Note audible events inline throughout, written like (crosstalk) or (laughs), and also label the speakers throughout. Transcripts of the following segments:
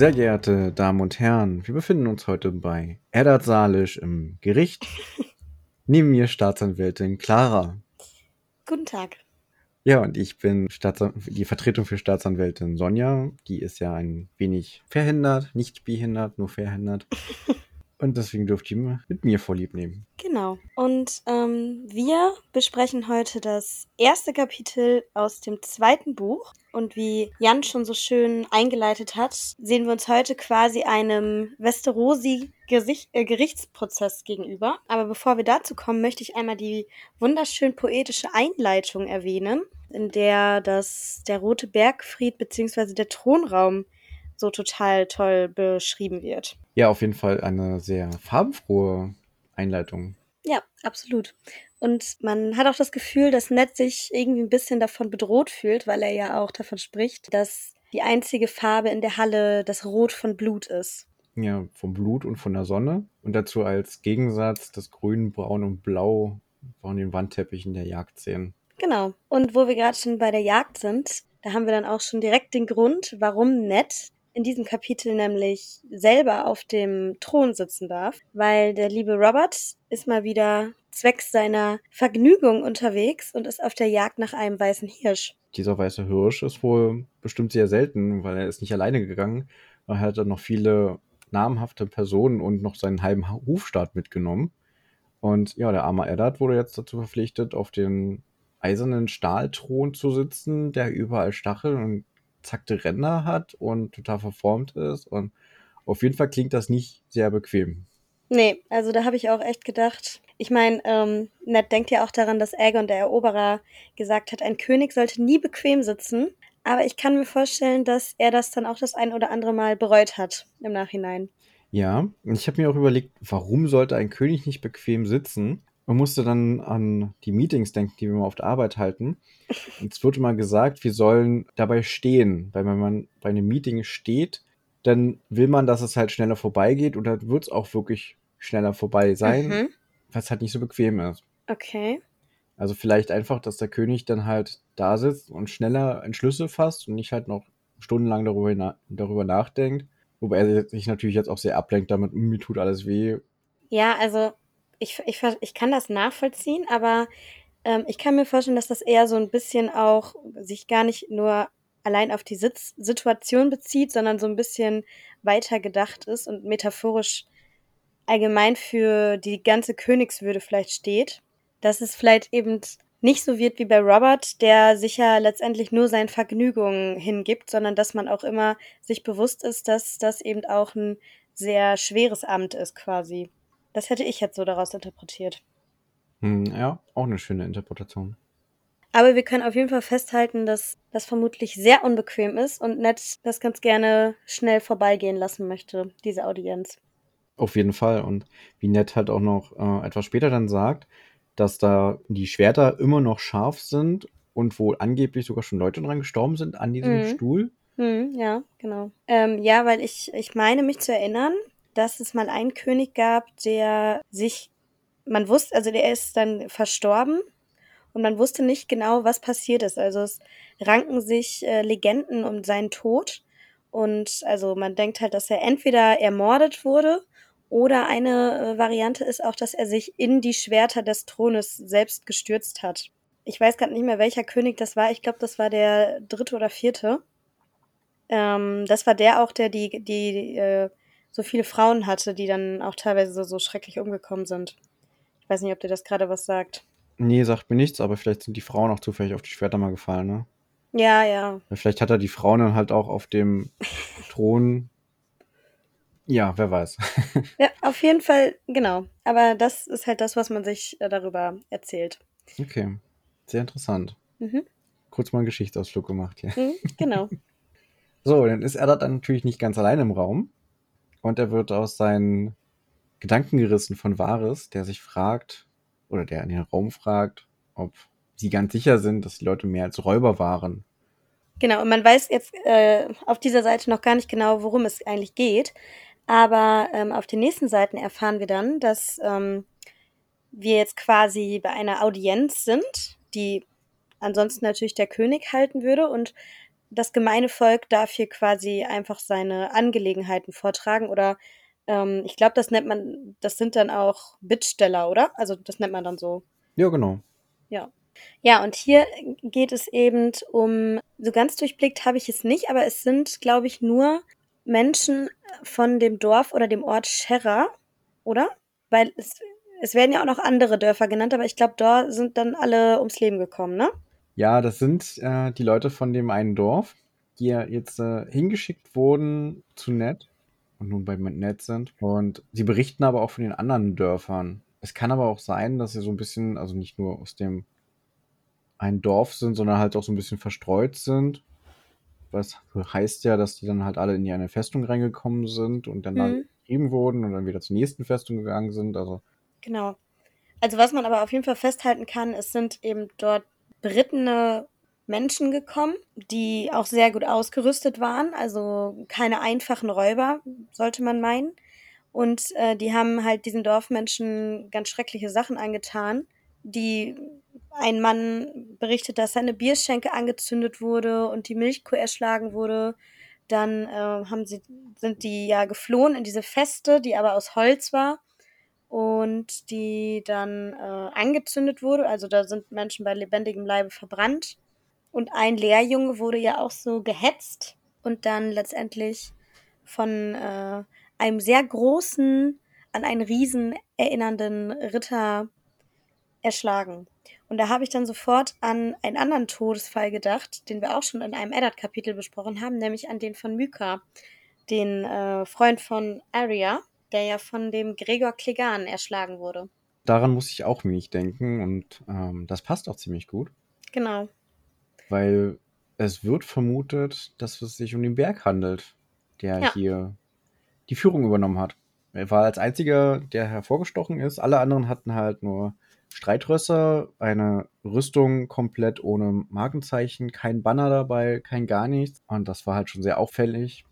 Speaker 1: Sehr geehrte Damen und Herren, wir befinden uns heute bei Eddard Salisch im Gericht. (laughs) Neben mir Staatsanwältin Clara.
Speaker 2: Guten Tag.
Speaker 1: Ja, und ich bin Staatsan die Vertretung für Staatsanwältin Sonja. Die ist ja ein wenig verhindert, nicht behindert, nur verhindert. (laughs) Und deswegen dürft ihr mit mir vorlieb nehmen.
Speaker 2: Genau. Und ähm, wir besprechen heute das erste Kapitel aus dem zweiten Buch. Und wie Jan schon so schön eingeleitet hat, sehen wir uns heute quasi einem Westerosi-Gerichtsprozess äh, gegenüber. Aber bevor wir dazu kommen, möchte ich einmal die wunderschön poetische Einleitung erwähnen, in der das der Rote Bergfried bzw. der Thronraum so total toll beschrieben wird.
Speaker 1: Ja, auf jeden Fall eine sehr farbenfrohe Einleitung.
Speaker 2: Ja, absolut. Und man hat auch das Gefühl, dass Ned sich irgendwie ein bisschen davon bedroht fühlt, weil er ja auch davon spricht, dass die einzige Farbe in der Halle das Rot von Blut ist.
Speaker 1: Ja, vom Blut und von der Sonne. Und dazu als Gegensatz das Grün, Braun und Blau von den Wandteppichen der Jagdszenen.
Speaker 2: Genau. Und wo wir gerade schon bei der Jagd sind, da haben wir dann auch schon direkt den Grund, warum Ned in diesem Kapitel nämlich selber auf dem Thron sitzen darf, weil der liebe Robert ist mal wieder zwecks seiner Vergnügung unterwegs und ist auf der Jagd nach einem weißen Hirsch.
Speaker 1: Dieser weiße Hirsch ist wohl bestimmt sehr selten, weil er ist nicht alleine gegangen. Er hat dann noch viele namhafte Personen und noch seinen halben Hufstaat mitgenommen. Und ja, der arme Eddard wurde jetzt dazu verpflichtet, auf den eisernen Stahlthron zu sitzen, der überall Stacheln und zackte Ränder hat und total verformt ist. Und auf jeden Fall klingt das nicht sehr bequem.
Speaker 2: Nee, also da habe ich auch echt gedacht. Ich meine, ähm, Ned denkt ja auch daran, dass Aegon, der Eroberer, gesagt hat, ein König sollte nie bequem sitzen. Aber ich kann mir vorstellen, dass er das dann auch das ein oder andere Mal bereut hat im Nachhinein.
Speaker 1: Ja, und ich habe mir auch überlegt, warum sollte ein König nicht bequem sitzen? Man musste dann an die Meetings denken, die wir mal auf der Arbeit halten. Und es wurde mal gesagt, wir sollen dabei stehen. Weil wenn man bei einem Meeting steht, dann will man, dass es halt schneller vorbeigeht und dann wird es auch wirklich schneller vorbei sein, mhm. was halt nicht so bequem ist.
Speaker 2: Okay.
Speaker 1: Also vielleicht einfach, dass der König dann halt da sitzt und schneller Entschlüsse fasst und nicht halt noch stundenlang darüber, darüber nachdenkt. Wobei er sich natürlich jetzt auch sehr ablenkt damit, mir tut alles weh.
Speaker 2: Ja, also ich, ich, ich kann das nachvollziehen, aber ähm, ich kann mir vorstellen, dass das eher so ein bisschen auch sich gar nicht nur allein auf die Sitz Situation bezieht, sondern so ein bisschen weiter gedacht ist und metaphorisch allgemein für die ganze Königswürde vielleicht steht. Dass es vielleicht eben nicht so wird wie bei Robert, der sich ja letztendlich nur seinen Vergnügungen hingibt, sondern dass man auch immer sich bewusst ist, dass das eben auch ein sehr schweres Amt ist quasi. Das hätte ich jetzt so daraus interpretiert.
Speaker 1: Hm, ja, auch eine schöne Interpretation.
Speaker 2: Aber wir können auf jeden Fall festhalten, dass das vermutlich sehr unbequem ist und Ned das ganz gerne schnell vorbeigehen lassen möchte, diese Audienz.
Speaker 1: Auf jeden Fall. Und wie Ned halt auch noch äh, etwas später dann sagt, dass da die Schwerter immer noch scharf sind und wohl angeblich sogar schon Leute dran gestorben sind an diesem mhm. Stuhl.
Speaker 2: Mhm, ja, genau. Ähm, ja, weil ich, ich meine mich zu erinnern, dass es mal einen König gab, der sich, man wusste, also der ist dann verstorben und man wusste nicht genau, was passiert ist. Also es ranken sich äh, Legenden um seinen Tod und also man denkt halt, dass er entweder ermordet wurde oder eine äh, Variante ist auch, dass er sich in die Schwerter des Thrones selbst gestürzt hat. Ich weiß gerade nicht mehr, welcher König das war. Ich glaube, das war der dritte oder vierte. Ähm, das war der auch, der die, die äh, so viele Frauen hatte, die dann auch teilweise so, so schrecklich umgekommen sind. Ich weiß nicht, ob dir das gerade was sagt.
Speaker 1: Nee, sagt mir nichts, aber vielleicht sind die Frauen auch zufällig auf die Schwerter mal gefallen, ne?
Speaker 2: Ja, ja.
Speaker 1: Vielleicht hat er die Frauen dann halt auch auf dem (laughs) Thron. Ja, wer weiß. (laughs)
Speaker 2: ja, auf jeden Fall, genau. Aber das ist halt das, was man sich äh, darüber erzählt.
Speaker 1: Okay, sehr interessant. Mhm. Kurz mal einen Geschichtsausflug gemacht hier.
Speaker 2: Mhm, genau. (laughs)
Speaker 1: so, dann ist er da dann natürlich nicht ganz allein im Raum. Und er wird aus seinen Gedanken gerissen von Varys, der sich fragt, oder der in den Raum fragt, ob sie ganz sicher sind, dass die Leute mehr als Räuber waren.
Speaker 2: Genau, und man weiß jetzt äh, auf dieser Seite noch gar nicht genau, worum es eigentlich geht. Aber ähm, auf den nächsten Seiten erfahren wir dann, dass ähm, wir jetzt quasi bei einer Audienz sind, die ansonsten natürlich der König halten würde. Und das gemeine Volk darf hier quasi einfach seine Angelegenheiten vortragen oder ähm, ich glaube, das nennt man, das sind dann auch Bittsteller, oder? Also das nennt man dann so.
Speaker 1: Ja, genau.
Speaker 2: Ja. Ja, und hier geht es eben um, so ganz durchblickt habe ich es nicht, aber es sind, glaube ich, nur Menschen von dem Dorf oder dem Ort Scherra, oder? Weil es, es werden ja auch noch andere Dörfer genannt, aber ich glaube, da sind dann alle ums Leben gekommen, ne?
Speaker 1: Ja, das sind äh, die Leute von dem einen Dorf, die ja jetzt äh, hingeschickt wurden zu Ned und nun bei Ned sind. Und sie berichten aber auch von den anderen Dörfern. Es kann aber auch sein, dass sie so ein bisschen, also nicht nur aus dem einen Dorf sind, sondern halt auch so ein bisschen verstreut sind. Was heißt ja, dass die dann halt alle in die eine Festung reingekommen sind und dann,
Speaker 2: Mhm.
Speaker 1: getrieben wurden und dann wieder zur nächsten Festung gegangen sind. Also
Speaker 2: Genau. Also was man aber auf jeden Fall festhalten kann, es sind eben dort berittene Menschen gekommen, die auch sehr gut ausgerüstet waren, also keine einfachen Räuber, sollte man meinen. Und äh, die haben halt diesen Dorfmenschen ganz schreckliche Sachen angetan. Die ein Mann berichtet, dass seine Bierschenke angezündet wurde und die Milchkuh erschlagen wurde. Dann äh, haben sie, sind die ja geflohen in diese Feste, die aber aus Holz war und die dann äh, angezündet wurde. Also da sind Menschen bei lebendigem Leibe verbrannt. Und ein Lehrjunge wurde ja auch so gehetzt und dann letztendlich von äh, einem sehr großen, an einen Riesen erinnernden Ritter erschlagen. Und da habe ich dann sofort an einen anderen Todesfall gedacht, den wir auch schon in einem Eddard-Kapitel besprochen haben, nämlich an den von Myka, den äh, Freund von Arya, der ja von dem Gregor Clegane erschlagen wurde.
Speaker 1: daran muss ich auch wenig denken und ähm, das passt auch ziemlich gut,
Speaker 2: Genau.
Speaker 1: weil es wird vermutet, dass es sich um den Berg handelt, der
Speaker 2: Ja.
Speaker 1: hier die Führung übernommen hat. Er war als einziger, der hervorgestochen ist. Alle anderen hatten halt nur Streitrösser, eine Rüstung komplett ohne Markenzeichen, kein Banner dabei, kein gar nichts. Und das war halt schon sehr auffällig.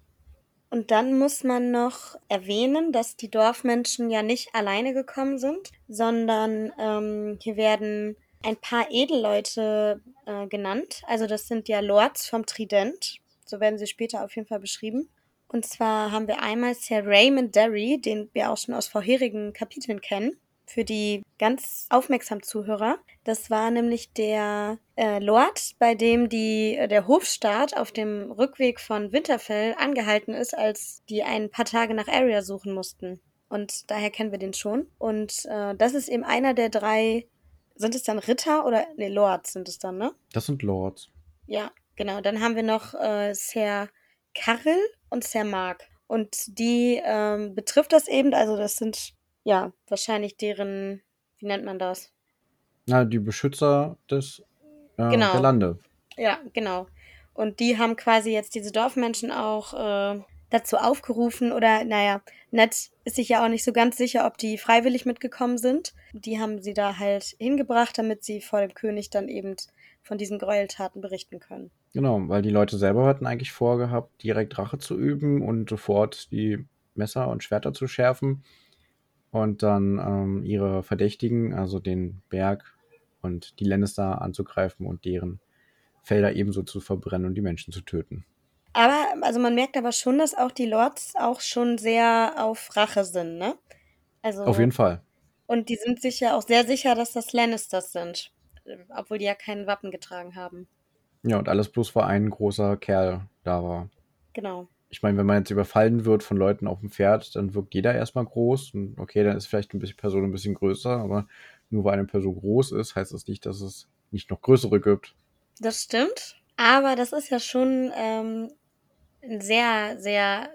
Speaker 2: Und dann muss man noch erwähnen, dass die Dorfmenschen ja nicht alleine gekommen sind, sondern ähm, hier werden ein paar Edelleute äh, genannt. Also das sind ja Lords vom Trident. So werden sie später auf jeden Fall beschrieben. Und zwar haben wir einmal Sir Raymond Derry, den wir auch schon aus vorherigen Kapiteln kennen. Für die ganz aufmerksamen Zuhörer. Das war nämlich der äh, Lord, bei dem die, äh, der Hofstaat auf dem Rückweg von Winterfell angehalten ist, als die ein paar Tage nach Arya suchen mussten. Und daher kennen wir den schon. Und äh, das ist eben einer der drei. Sind es dann Ritter oder nee, Lords sind es dann, ne?
Speaker 1: Das sind Lords.
Speaker 2: Ja, genau. Dann haben wir noch äh, Sir Karel und Sir Mark. Und die ähm, betrifft das eben, also das sind ja wahrscheinlich deren, wie nennt man das?
Speaker 1: Na, die Beschützer des äh,
Speaker 2: Genau.
Speaker 1: der Lande.
Speaker 2: Ja, genau. Und die haben quasi jetzt diese Dorfmenschen auch äh, dazu aufgerufen oder, naja, Ned ist sich ja auch nicht so ganz sicher, ob die freiwillig mitgekommen sind. Die haben sie da halt hingebracht, damit sie vor dem König dann eben von diesen Gräueltaten berichten können.
Speaker 1: Genau, weil die Leute selber hatten eigentlich vorgehabt, direkt Rache zu üben und sofort die Messer und Schwerter zu schärfen und dann ähm, ihre Verdächtigen, also den Berg und die Lannister anzugreifen und deren Felder ebenso zu verbrennen und die Menschen zu töten.
Speaker 2: Aber, also man merkt aber schon, dass auch die Lords auch schon sehr auf Rache sind, ne? Also,
Speaker 1: Auf jeden Fall.
Speaker 2: und die sind sich ja auch sehr sicher, dass das Lannisters sind. Obwohl die ja kein Wappen getragen haben.
Speaker 1: Ja, und alles bloß, weil ein großer Kerl da war.
Speaker 2: Genau.
Speaker 1: Ich meine, wenn man jetzt überfallen wird von Leuten auf dem Pferd, dann wirkt jeder erstmal groß. Und okay, dann ist vielleicht eine bisschen Person ein bisschen größer, aber nur weil eine Person groß ist, heißt das nicht, dass es nicht noch größere gibt.
Speaker 2: Das stimmt. Aber das ist ja schon ähm, ein sehr, sehr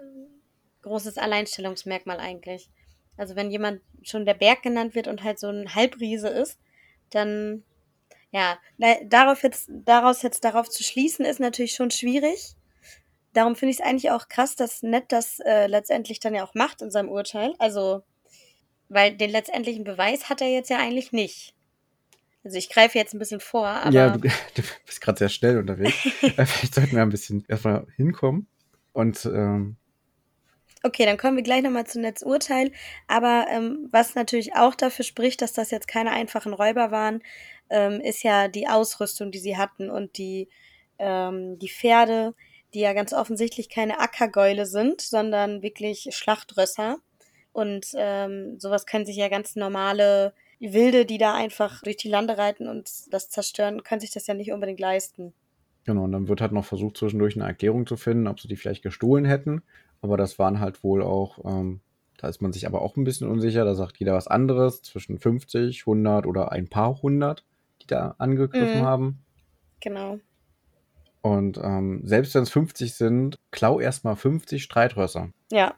Speaker 2: großes Alleinstellungsmerkmal eigentlich. Also wenn jemand schon der Berg genannt wird und halt so ein Halbriese ist, dann ja, da- darauf jetzt, daraus jetzt darauf zu schließen, ist natürlich schon schwierig. Darum finde ich es eigentlich auch krass, dass Ned das äh, letztendlich dann ja auch macht in seinem Urteil. Also, weil den letztendlichen Beweis hat er jetzt ja eigentlich nicht. Also ich greife jetzt ein bisschen vor, aber
Speaker 1: ja, du, (laughs) du bist gerade sehr schnell unterwegs. (laughs) Äh, Vielleicht sollten wir ein bisschen erstmal hinkommen. Und ähm,
Speaker 2: Okay, dann kommen wir gleich nochmal zu Nets Urteil. Aber ähm, was natürlich auch dafür spricht, dass das jetzt keine einfachen Räuber waren, ähm, ist ja die Ausrüstung, die sie hatten und die ähm, die Pferde, die ja ganz offensichtlich keine Ackergäule sind, sondern wirklich Schlachtrösser. Und ähm, sowas können sich ja ganz normale Wilde, die da einfach durch die Lande reiten und das zerstören, können sich das ja nicht unbedingt leisten.
Speaker 1: Genau, und dann wird halt noch versucht, zwischendurch eine Erklärung zu finden, ob sie die vielleicht gestohlen hätten. Aber das waren halt wohl auch, ähm, da ist man sich aber auch ein bisschen unsicher. Da sagt jeder was anderes, zwischen 50, 100 oder ein paar hundert, die da angegriffen
Speaker 2: Mhm.
Speaker 1: haben.
Speaker 2: Genau.
Speaker 1: Und ähm, selbst wenn es 50 sind, klau erstmal 50 Streitrösser.
Speaker 2: Ja,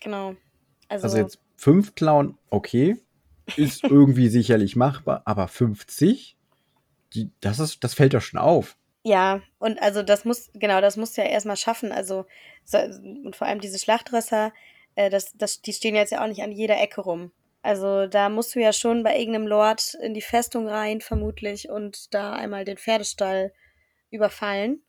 Speaker 2: genau. Also,
Speaker 1: Also jetzt fünf klauen, okay, ist (laughs) irgendwie sicherlich machbar, aber 50, die, das ist, das fällt ja schon auf.
Speaker 2: ja, und also das muss, genau, das musst du ja erstmal schaffen. Also, so, und vor allem diese Schlachtrösser, äh, das, das, die stehen jetzt ja auch nicht an jeder Ecke rum. Also da musst du ja schon bei irgendeinem Lord in die Festung rein, vermutlich, und da einmal den Pferdestall überfallen.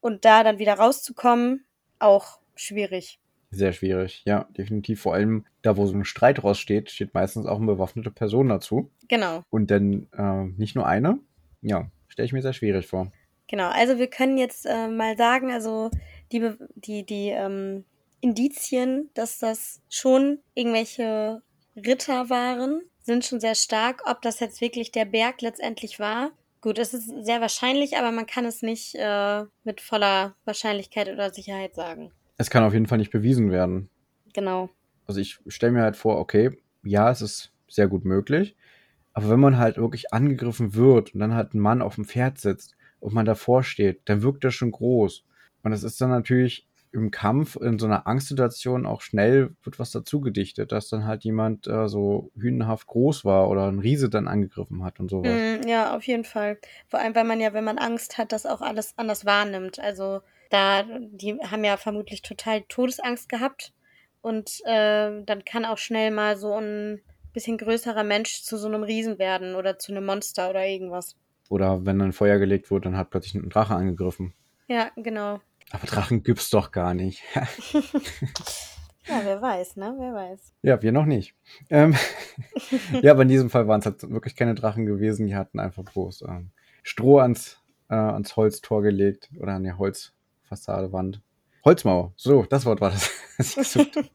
Speaker 2: Und da dann wieder rauszukommen, auch schwierig.
Speaker 1: Sehr schwierig, ja, definitiv. Vor allem da, wo so ein Streit raussteht, steht meistens auch eine bewaffnete Person dazu.
Speaker 2: Genau.
Speaker 1: Und dann äh, nicht nur eine. Ja, stelle ich mir sehr schwierig vor.
Speaker 2: Genau, also wir können jetzt äh, mal sagen, also die, die, die ähm, Indizien, dass das schon irgendwelche Ritter waren, sind schon sehr stark. Ob das jetzt wirklich der Berg letztendlich war, gut, es ist sehr wahrscheinlich, aber man kann es nicht äh, mit voller Wahrscheinlichkeit oder Sicherheit sagen.
Speaker 1: Es kann auf jeden Fall nicht bewiesen werden.
Speaker 2: Genau.
Speaker 1: Also ich stelle mir halt vor, okay, ja, es ist sehr gut möglich. Aber wenn man halt wirklich angegriffen wird und dann halt ein Mann auf dem Pferd sitzt und man davor steht, dann wirkt das schon groß. Und das ist dann natürlich im Kampf, in so einer Angstsituation auch schnell wird was dazu gedichtet, dass dann halt jemand äh, so hünenhaft groß war oder ein Riese dann angegriffen hat und sowas.
Speaker 2: Mm, ja, auf jeden Fall. Vor allem, weil man ja, wenn man Angst hat, das auch alles anders wahrnimmt. Also da, die haben ja vermutlich total Todesangst gehabt. Und äh, dann kann auch schnell mal so ein bisschen größerer Mensch zu so einem Riesen werden oder zu einem Monster oder irgendwas.
Speaker 1: Oder wenn dann Feuer gelegt wird, dann hat plötzlich ein Drache angegriffen.
Speaker 2: Ja, genau.
Speaker 1: Aber Drachen gibt's doch gar nicht. (laughs)
Speaker 2: Ja, wer weiß, ne? Wer weiß.
Speaker 1: Ja, wir noch nicht. Ähm, (laughs) ja, aber in diesem Fall waren es halt wirklich keine Drachen gewesen. Die hatten einfach bloß ähm, Stroh ans, äh, ans Holztor gelegt oder an die Holzfassade, Wand. Holzmauer, so, das Wort war das. (laughs) habe.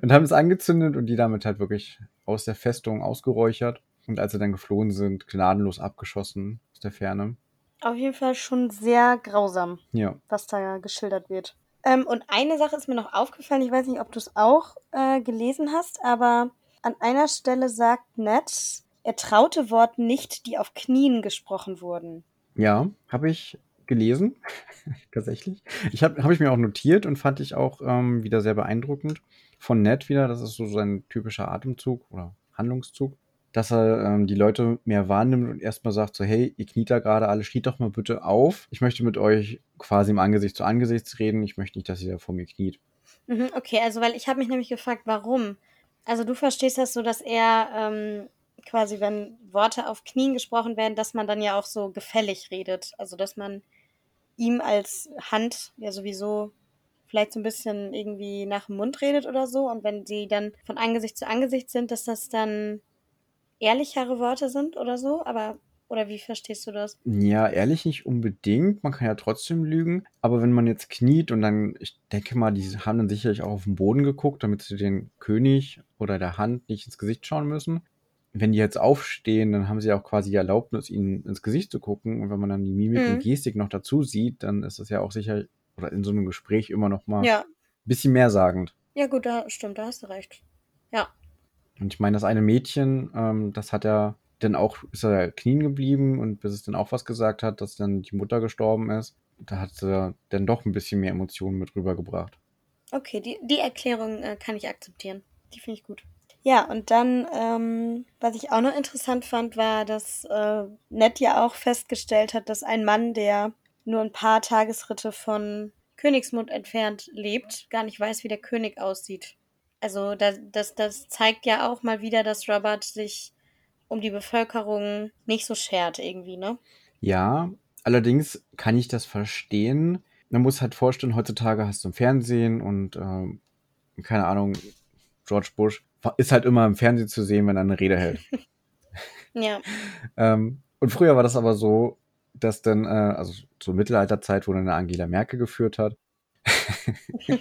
Speaker 1: und haben es angezündet und die damit halt wirklich aus der Festung ausgeräuchert. Und als sie dann geflohen sind, gnadenlos abgeschossen aus der Ferne.
Speaker 2: Auf jeden Fall schon sehr grausam,
Speaker 1: Ja,
Speaker 2: was da geschildert wird. Ähm, und eine Sache ist mir noch aufgefallen, ich weiß nicht, ob du es auch äh, gelesen hast, aber an einer Stelle sagt Ned, er traute Worten nicht, die auf Knien gesprochen wurden.
Speaker 1: ja, habe ich gelesen, (laughs) tatsächlich. Ich habe hab ich mir auch notiert und fand ich auch ähm, wieder sehr beeindruckend. Von Ned wieder, das ist so sein typischer Atemzug oder Handlungszug, dass er ähm, die Leute mehr wahrnimmt und erstmal sagt so, hey, ihr kniet da gerade alle, steht doch mal bitte auf. Ich möchte mit euch quasi im Angesicht zu Angesicht reden. Ich möchte nicht, dass ihr da vor mir kniet.
Speaker 2: Mhm, okay, also weil ich habe mich nämlich gefragt, warum. Also du verstehst das so, dass er ähm, quasi, wenn Worte auf Knien gesprochen werden, dass man dann ja auch so gefällig redet. Also dass man ihm als Hand ja sowieso vielleicht so ein bisschen irgendwie nach dem Mund redet oder so. Und wenn sie dann von Angesicht zu Angesicht sind, dass das dann ehrlichere Worte sind oder so. Aber, oder wie verstehst du das?
Speaker 1: Ja, ehrlich nicht unbedingt. Man kann ja trotzdem lügen. Aber wenn man jetzt kniet und dann, ich denke mal, die haben dann sicherlich auch auf den Boden geguckt, damit sie den König oder der Hand nicht ins Gesicht schauen müssen. Wenn die jetzt aufstehen, dann haben sie auch quasi die Erlaubnis, ihnen ins Gesicht zu gucken. Und wenn man dann die Mimik
Speaker 2: Mhm.
Speaker 1: und Gestik noch dazu sieht, dann ist das ja auch sicher, oder in so einem Gespräch immer noch mal
Speaker 2: Ja.
Speaker 1: ein bisschen mehr sagend.
Speaker 2: Ja, gut, da stimmt, da hast du recht. Ja.
Speaker 1: Und ich meine, das eine Mädchen, ähm, das hat ja dann auch, ist er knien geblieben und bis es dann auch was gesagt hat, dass dann die Mutter gestorben ist, da hat sie dann doch ein bisschen mehr Emotionen mit rübergebracht.
Speaker 2: Okay, die, die Erklärung äh, kann ich akzeptieren. Die finde ich gut. Ja, und dann, ähm, was ich auch noch interessant fand, war, dass äh, Ned ja auch festgestellt hat, dass ein Mann, der nur ein paar Tagesritte von Königsmund entfernt lebt, gar nicht weiß, wie der König aussieht. Also das, das, das zeigt ja auch mal wieder, dass Robert sich um die Bevölkerung nicht so schert irgendwie, ne?
Speaker 1: Ja, allerdings kann ich das verstehen. Man muss halt vorstellen, heutzutage hast du im Fernsehen und ähm, keine Ahnung, George Bush ist halt immer im Fernsehen zu sehen, wenn er eine Rede hält. (laughs) (laughs)
Speaker 2: Ja.
Speaker 1: Ähm, und früher war das aber so, dass dann, äh, also zur Mittelalterzeit, wo dann Angela Merkel geführt hat. (laughs)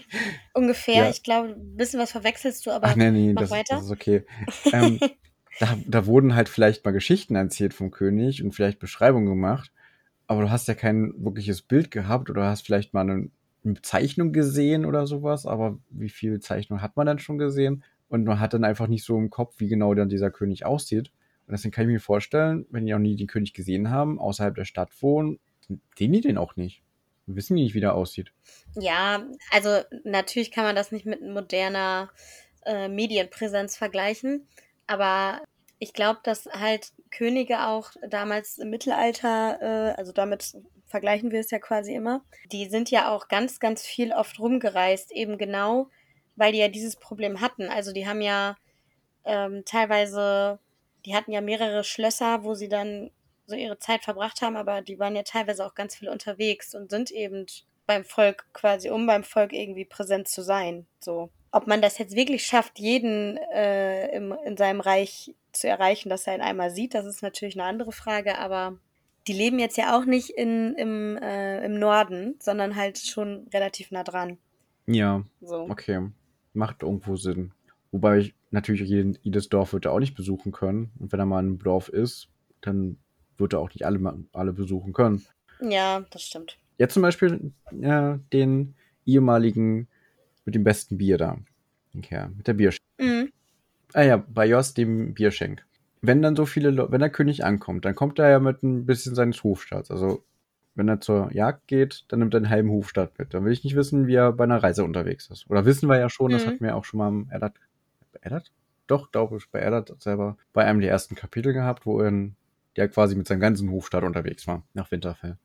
Speaker 2: Ungefähr, ja. ich glaube, ein bisschen was verwechselst du, aber
Speaker 1: Ach, nee, nee, mach das, weiter. das ist okay. ähm, (laughs) da, da wurden halt vielleicht mal Geschichten erzählt vom König und vielleicht Beschreibungen gemacht, aber du hast ja kein wirkliches Bild gehabt oder hast vielleicht mal eine, eine Zeichnung gesehen oder sowas, aber wie viel Zeichnung hat man dann schon gesehen? Und man hat dann einfach nicht so im Kopf, wie genau dann dieser König aussieht. Und deswegen kann ich mir vorstellen, wenn die auch nie den König gesehen haben, außerhalb der Stadt wohnen, sehen die den auch nicht. Wissen die nicht, wie der aussieht.
Speaker 2: Ja, also natürlich kann man das nicht mit moderner äh, Medienpräsenz vergleichen, aber ich glaube, dass halt Könige auch damals im Mittelalter, äh, also damit vergleichen wir es ja quasi immer, die sind ja auch ganz, ganz viel oft rumgereist, eben genau, weil die ja dieses Problem hatten. Also die haben ja ähm, teilweise, die hatten ja mehrere Schlösser, wo sie dann so ihre Zeit verbracht haben, aber die waren ja teilweise auch ganz viel unterwegs und sind eben beim Volk quasi, um beim Volk irgendwie präsent zu sein. So. Ob man das jetzt wirklich schafft, jeden äh, im, in seinem Reich zu erreichen, dass er ihn einmal sieht, das ist natürlich eine andere Frage, aber die leben jetzt ja auch nicht in, im, äh, im Norden, sondern halt schon relativ nah dran.
Speaker 1: Ja. So. Okay. Macht irgendwo Sinn. Wobei ich natürlich jeden, jedes Dorf wird er auch nicht besuchen können. Und wenn er mal in einem Dorf ist, dann wird er auch nicht alle, alle besuchen können.
Speaker 2: Ja, das stimmt.
Speaker 1: Jetzt zum Beispiel äh, den ehemaligen mit dem besten Bier da. Okay, mit der Bierschenk. Mhm. Ah ja, bei Jos, dem Bierschenk. Wenn dann so viele Leute, wenn der König ankommt, dann kommt er ja mit ein bisschen seines Hofstaats. Also, wenn er zur Jagd geht, dann nimmt er einen halben Hofstaat mit. Dann will ich nicht wissen, wie er bei einer Reise unterwegs ist. Oder wissen wir ja schon, mhm. das hatten wir auch schon mal im Eddard. Eddard? Doch, glaube ich, bei Eddard selber bei einem der ersten Kapitel gehabt, wo er der quasi mit seinem ganzen Hofstaat unterwegs war, nach Winterfell.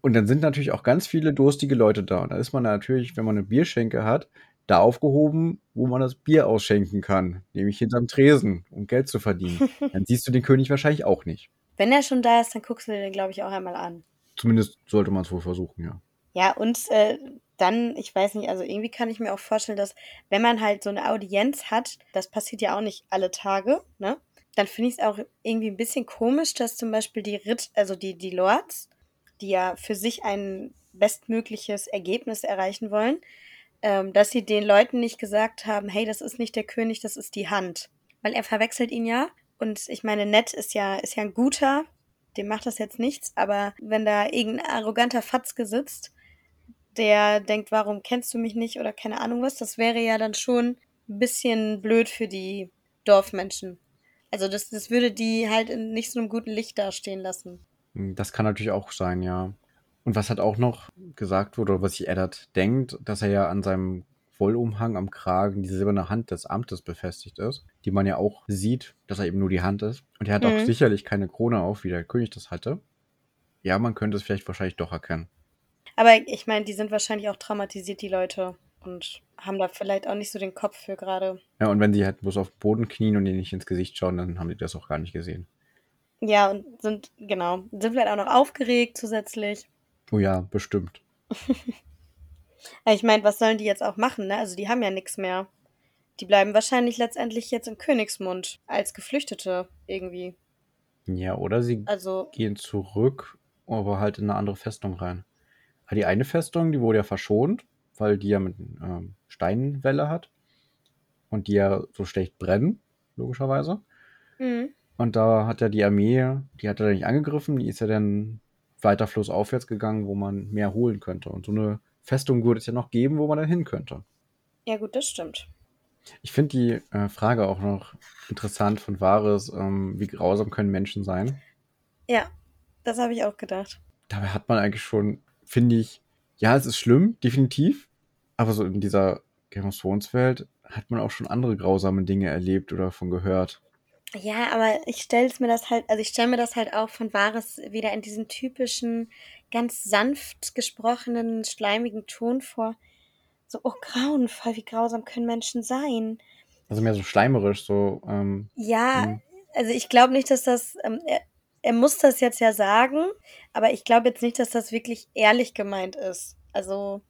Speaker 1: Und dann sind natürlich auch ganz viele durstige Leute da. Und da ist man natürlich, wenn man eine Bierschenke hat, da aufgehoben, wo man das Bier ausschenken kann, nämlich hinterm Tresen, um Geld zu verdienen. (laughs) dann siehst du den König wahrscheinlich auch nicht.
Speaker 2: Wenn er schon da ist, dann guckst du den, glaube ich, auch einmal an.
Speaker 1: Zumindest sollte man es wohl versuchen, ja.
Speaker 2: Ja, und äh, dann, ich weiß nicht, also irgendwie kann ich mir auch vorstellen, dass wenn man halt so eine Audienz hat, das passiert ja auch nicht alle Tage, ne? Dann finde ich es auch irgendwie ein bisschen komisch, dass zum Beispiel die Ritt, also die, die Lords, die ja für sich ein bestmögliches Ergebnis erreichen wollen, ähm, dass sie den Leuten nicht gesagt haben, hey, das ist nicht der König, das ist die Hand. Weil er verwechselt ihn ja. Und ich meine, Ned ist ja, ist ja ein guter, dem macht das jetzt nichts, aber wenn da irgendein arroganter Fatzke sitzt, der denkt, warum kennst du mich nicht oder keine Ahnung was, das wäre ja dann schon ein bisschen blöd für die Dorfmenschen. Also das, das würde die halt in nicht so einem guten Licht dastehen lassen.
Speaker 1: Das kann natürlich auch sein, ja. Und was hat auch noch gesagt wurde, oder was sich Eddard denkt, dass er ja an seinem Wollumhang am Kragen die silberne Hand des Amtes befestigt ist, die man ja auch sieht, dass er eben nur die Hand ist. Und er hat mhm. auch sicherlich keine Krone auf, wie der König das hatte. Ja, man könnte es vielleicht wahrscheinlich doch erkennen.
Speaker 2: Aber ich meine, die sind wahrscheinlich auch traumatisiert, die Leute. Und haben da vielleicht auch nicht so den Kopf für gerade.
Speaker 1: Ja, und wenn sie halt bloß auf den Boden knien und ihnen nicht ins Gesicht schauen, dann haben die das auch gar nicht gesehen.
Speaker 2: Ja, und sind, genau, sind vielleicht auch noch aufgeregt zusätzlich.
Speaker 1: Oh ja, bestimmt. (laughs)
Speaker 2: ich meine, was sollen die jetzt auch machen, ne? Also die haben ja nichts mehr. Die bleiben wahrscheinlich letztendlich jetzt im Königsmund als Geflüchtete irgendwie.
Speaker 1: Ja, oder sie also, gehen zurück, aber halt in eine andere Festung rein. Aber die eine Festung, die wurde ja verschont, weil die ja mit ähm, Steinwelle hat. Und die ja so schlecht brennen, logischerweise. Mhm. Und da hat ja die Armee, die hat er nicht angegriffen, die ist ja dann weiter flussaufwärts gegangen, wo man mehr holen könnte. Und so eine Festung würde es ja noch geben, wo man dann hin könnte.
Speaker 2: Ja, gut, das stimmt.
Speaker 1: Ich finde die äh, Frage auch noch interessant von Wahres, ähm, wie grausam können Menschen sein?
Speaker 2: Ja, das habe ich auch gedacht.
Speaker 1: Dabei hat man eigentlich schon, finde ich, ja, es ist schlimm, definitiv, aber so in dieser Game of Thrones Welt hat man auch schon andere grausame Dinge erlebt oder von gehört.
Speaker 2: Ja, aber ich stelle mir das halt, also ich stelle mir das halt auch von Wahres wieder in diesem typischen, ganz sanft gesprochenen, schleimigen Ton vor. So, oh grauenvoll, wie grausam können Menschen sein?
Speaker 1: Also mehr so schleimerisch, so. Ähm,
Speaker 2: ja, hm. also ich glaube nicht, dass das, ähm, er, er muss das jetzt ja sagen, aber ich glaube jetzt nicht, dass das wirklich ehrlich gemeint ist. Also,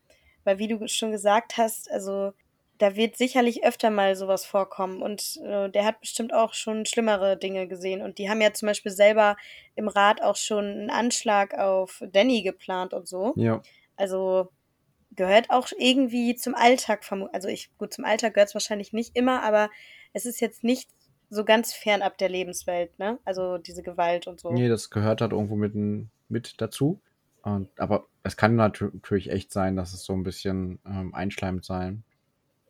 Speaker 2: weil wie du schon gesagt hast, also da wird sicherlich öfter mal sowas vorkommen und äh, der hat bestimmt auch schon schlimmere Dinge gesehen und die haben ja zum Beispiel selber im Rat auch schon einen Anschlag auf Danny geplant und so.
Speaker 1: Ja.
Speaker 2: Also gehört auch irgendwie zum Alltag, also ich, gut, zum Alltag gehört es wahrscheinlich nicht immer, aber es ist jetzt nicht so ganz fernab der Lebenswelt, ne? Also diese Gewalt und so.
Speaker 1: Nee, das gehört halt irgendwo mit, mit dazu. Und, aber es kann natürlich echt sein, dass es so ein bisschen ähm, einschleimend sein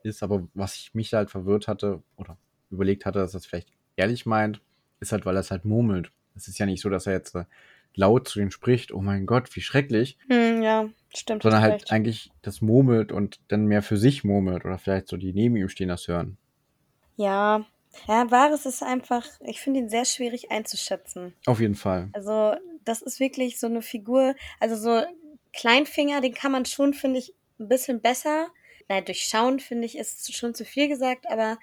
Speaker 1: ist. Aber was ich mich halt verwirrt hatte oder überlegt hatte, dass er es vielleicht ehrlich meint, ist halt, weil er es halt murmelt. Es ist ja nicht so, dass er jetzt äh, laut zu denen spricht, oh mein Gott, wie schrecklich.
Speaker 2: Hm, ja, stimmt.
Speaker 1: Sondern halt recht. eigentlich das murmelt und dann mehr für sich murmelt oder vielleicht so die neben ihm stehen das hören.
Speaker 2: Ja, ja, Wahres ist einfach, ich finde ihn sehr schwierig einzuschätzen.
Speaker 1: Auf jeden Fall.
Speaker 2: Also, das ist wirklich so eine Figur, also so Kleinfinger, den kann man schon, finde ich, ein bisschen besser. Naja, durchschauen, finde ich, ist schon zu viel gesagt, aber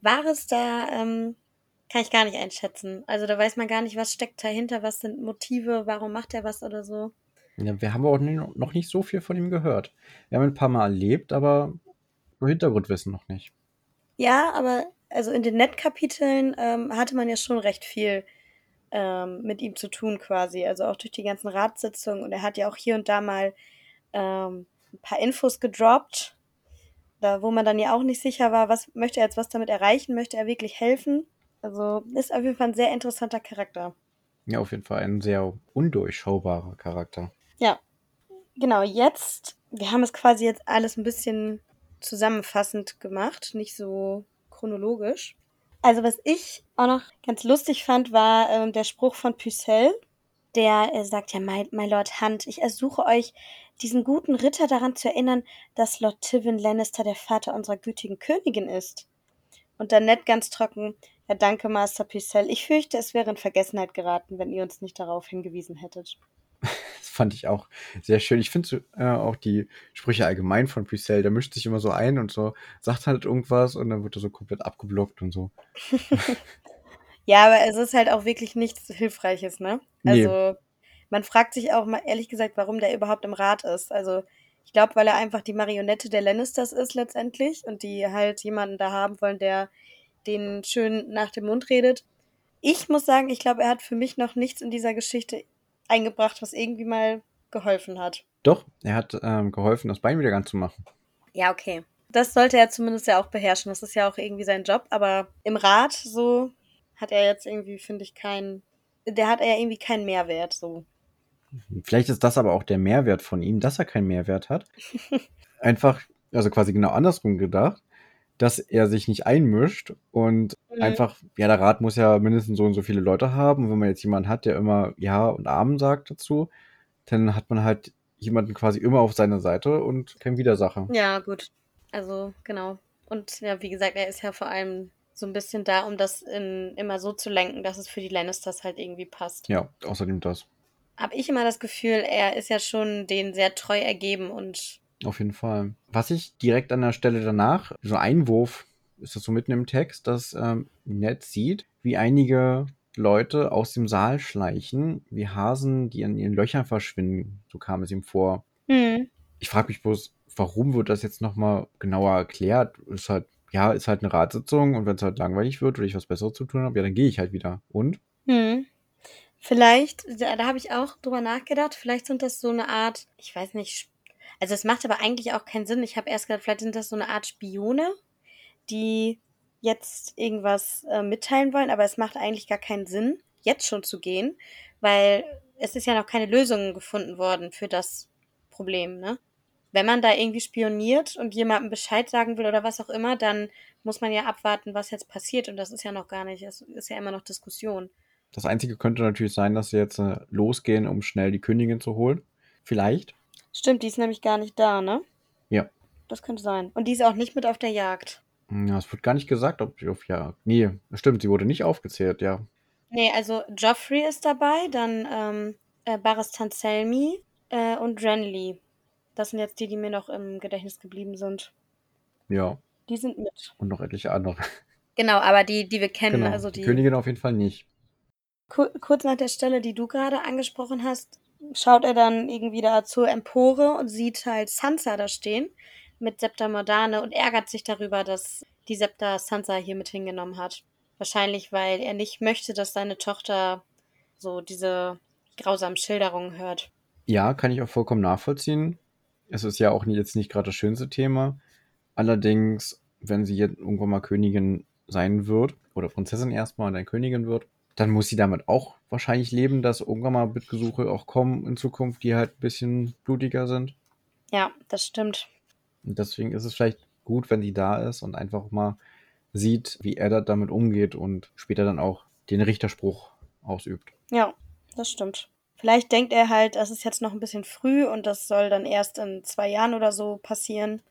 Speaker 2: Wahres, da ähm, kann ich gar nicht einschätzen. Also da weiß man gar nicht, was steckt dahinter, was sind Motive, warum macht er was oder so.
Speaker 1: Ja, wir haben auch noch nicht so viel von ihm gehört. Wir haben ein paar Mal erlebt, aber so Hintergrundwissen noch nicht.
Speaker 2: Ja, aber also in den Netkapiteln ähm, hatte man ja schon recht viel ähm, mit ihm zu tun quasi. Also auch durch die ganzen Ratssitzungen. Und er hat ja auch hier und da mal ähm, ein paar Infos gedroppt, da wo man dann ja auch nicht sicher war, was möchte er jetzt was damit erreichen, möchte er wirklich helfen. Also ist auf jeden Fall ein sehr interessanter Charakter.
Speaker 1: Ja, auf jeden Fall ein sehr undurchschaubarer Charakter.
Speaker 2: Ja, genau. Jetzt, wir haben es quasi jetzt alles ein bisschen zusammenfassend gemacht, nicht so chronologisch. Also was ich auch noch ganz lustig fand, war äh, der Spruch von Pucelle, der äh, sagt ja, my, my Lord Hunt, ich ersuche euch, diesen guten Ritter daran zu erinnern, dass Lord Tywin Lannister der Vater unserer gütigen Königin ist. Und dann nett ganz trocken, ja danke, Master Pucelle, ich fürchte, es wäre in Vergessenheit geraten, wenn ihr uns nicht darauf hingewiesen hättet. (laughs)
Speaker 1: Das fand ich auch sehr schön. Ich finde äh, auch die Sprüche allgemein von Pucelle, der mischt sich immer so ein und so, sagt halt irgendwas und dann wird er so komplett abgeblockt und so. (laughs)
Speaker 2: ja, aber es ist halt auch wirklich nichts Hilfreiches, ne? Also, nee. man fragt sich auch mal ehrlich gesagt, warum der überhaupt im Rat ist. Also, ich glaube, weil er einfach die Marionette der Lannisters ist letztendlich und die halt jemanden da haben wollen, der den schön nach dem Mund redet. Ich muss sagen, ich glaube, er hat für mich noch nichts in dieser Geschichte eingebracht, was irgendwie mal geholfen hat.
Speaker 1: Doch, er hat ähm, geholfen, das Bein wieder ganz zu machen.
Speaker 2: Ja, okay. Das sollte er zumindest ja auch beherrschen. Das ist ja auch irgendwie sein Job. Aber im Rat so hat er jetzt irgendwie, finde ich, keinen. Der hat ja irgendwie keinen Mehrwert so.
Speaker 1: Vielleicht ist das aber auch der Mehrwert von ihm, dass er keinen Mehrwert hat. (laughs) Einfach, also quasi genau andersrum gedacht dass er sich nicht einmischt und mhm. einfach, ja, der Rat muss ja mindestens so und so viele Leute haben. Und wenn man jetzt jemanden hat, der immer Ja und Amen sagt dazu, dann hat man halt jemanden quasi immer auf seiner Seite und kein Widersacher.
Speaker 2: Ja, gut. Also, genau. Und ja, wie gesagt, er ist ja vor allem so ein bisschen da, um das in, immer so zu lenken, dass es für die Lannisters halt irgendwie passt.
Speaker 1: Ja, außerdem das.
Speaker 2: Hab ich immer das Gefühl, er ist ja schon denen sehr treu ergeben und
Speaker 1: auf jeden Fall. Was ich direkt an der Stelle danach, so Einwurf, ist das so mitten im Text, dass ähm, Ned sieht, wie einige Leute aus dem Saal schleichen, wie Hasen, die in ihren Löchern verschwinden. So kam es ihm vor. Mhm. Ich frage mich bloß, warum wird das jetzt nochmal genauer erklärt? Ist halt, ja, ist halt eine Ratssitzung und wenn es halt langweilig wird oder ich was Besseres zu tun habe, ja, dann gehe ich halt wieder. Und?
Speaker 2: Mhm. Vielleicht, da, da habe ich auch drüber nachgedacht, vielleicht sind das so eine Art, ich weiß nicht, also es macht aber eigentlich auch keinen Sinn. Ich habe erst gedacht, vielleicht sind das so eine Art Spione, die jetzt irgendwas äh, mitteilen wollen, aber es macht eigentlich gar keinen Sinn, jetzt schon zu gehen, weil es ist ja noch keine Lösung gefunden worden für das Problem, ne? Wenn man da irgendwie spioniert und jemandem Bescheid sagen will oder was auch immer, dann muss man ja abwarten, was jetzt passiert und das ist ja noch gar nicht, es ist ja immer noch Diskussion.
Speaker 1: Das Einzige könnte natürlich sein, dass sie jetzt äh, losgehen, um schnell die Königin zu holen. Vielleicht.
Speaker 2: Stimmt, die ist nämlich gar nicht da, ne?
Speaker 1: Ja.
Speaker 2: Das könnte sein. Und die ist auch nicht mit auf der Jagd.
Speaker 1: Ja, es wird gar nicht gesagt, ob sie auf Jagd. Nee, stimmt, sie wurde nicht aufgezählt, ja.
Speaker 2: Nee, also Joffrey ist dabei, dann ähm, äh, Barris Tanselmi äh, und Renly. Das sind jetzt die, die mir noch im Gedächtnis geblieben sind.
Speaker 1: Ja.
Speaker 2: Die sind mit.
Speaker 1: Und noch etliche andere.
Speaker 2: Genau, aber die, die wir kennen, genau, also die.
Speaker 1: die Königin auf jeden Fall nicht.
Speaker 2: Kurz nach der Stelle, die du gerade angesprochen hast, schaut er dann irgendwie da zur Empore und sieht halt Sansa da stehen, mit Septa Mordane und ärgert sich darüber, dass die Septa Sansa hier mit hingenommen hat. Wahrscheinlich, weil er nicht möchte, dass seine Tochter so diese grausamen Schilderungen hört.
Speaker 1: Ja, kann ich auch vollkommen nachvollziehen. Es ist ja auch jetzt nicht gerade das schönste Thema. Allerdings, wenn sie jetzt irgendwann mal Königin sein wird, oder Prinzessin erstmal und dann Königin wird, dann muss sie damit auch wahrscheinlich leben, dass irgendwann mal Bittgesuche auch kommen in Zukunft, die halt ein bisschen blutiger sind.
Speaker 2: Ja, das stimmt.
Speaker 1: Und deswegen ist es vielleicht gut, wenn sie da ist und einfach mal sieht, wie er damit umgeht und später dann auch den Richterspruch ausübt.
Speaker 2: Ja, das stimmt. Vielleicht denkt er halt, das ist jetzt noch ein bisschen früh und das soll dann erst in zwei Jahren oder so passieren.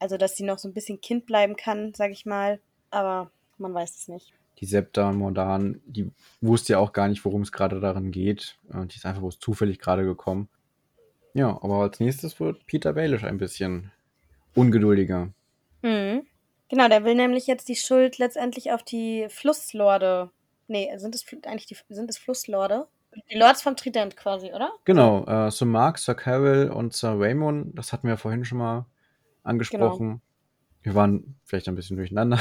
Speaker 2: Also, dass sie noch so ein bisschen Kind bleiben kann, sag ich mal. Aber man weiß es nicht.
Speaker 1: Die Septa Mordan, die wusste ja auch gar nicht, worum es gerade darin geht. Die ist einfach bloß zufällig gerade gekommen. Ja, aber als nächstes wird Peter Baelish ein bisschen ungeduldiger.
Speaker 2: Mhm. Genau, der will nämlich jetzt die Schuld letztendlich auf die Flusslorde. Nee, sind es eigentlich die, sind es Flusslorde? Die Lords vom Trident quasi, oder?
Speaker 1: Genau, äh, Sir Mark, Sir Carol und Sir Raymond, das hatten wir vorhin schon mal angesprochen. Genau. Wir waren vielleicht ein bisschen durcheinander.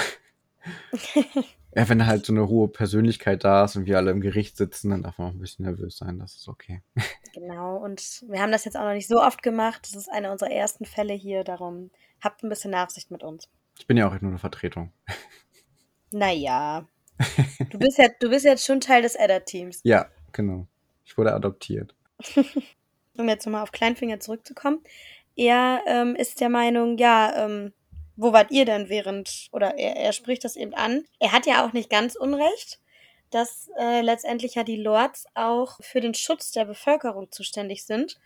Speaker 1: (laughs) ja, wenn halt so eine hohe Persönlichkeit da ist und wir alle im Gericht sitzen, dann darf man auch ein bisschen nervös sein, das ist okay. (laughs)
Speaker 2: genau, und wir haben das jetzt auch noch nicht so oft gemacht. Das ist einer unserer ersten Fälle hier, darum habt ein bisschen Nachsicht mit uns.
Speaker 1: Ich bin ja auch nur eine Vertretung. (laughs)
Speaker 2: Naja. (laughs) Du bist ja, du bist jetzt schon Teil des Edda-Teams.
Speaker 1: Ja, genau. Ich wurde adoptiert.
Speaker 2: um jetzt nochmal auf Kleinfinger zurückzukommen. Er ähm, ist der Meinung, ja, ähm, wo wart ihr denn während, oder er, er spricht das eben an. Er hat ja auch nicht ganz Unrecht, dass äh, letztendlich ja die Lords auch für den Schutz der Bevölkerung zuständig sind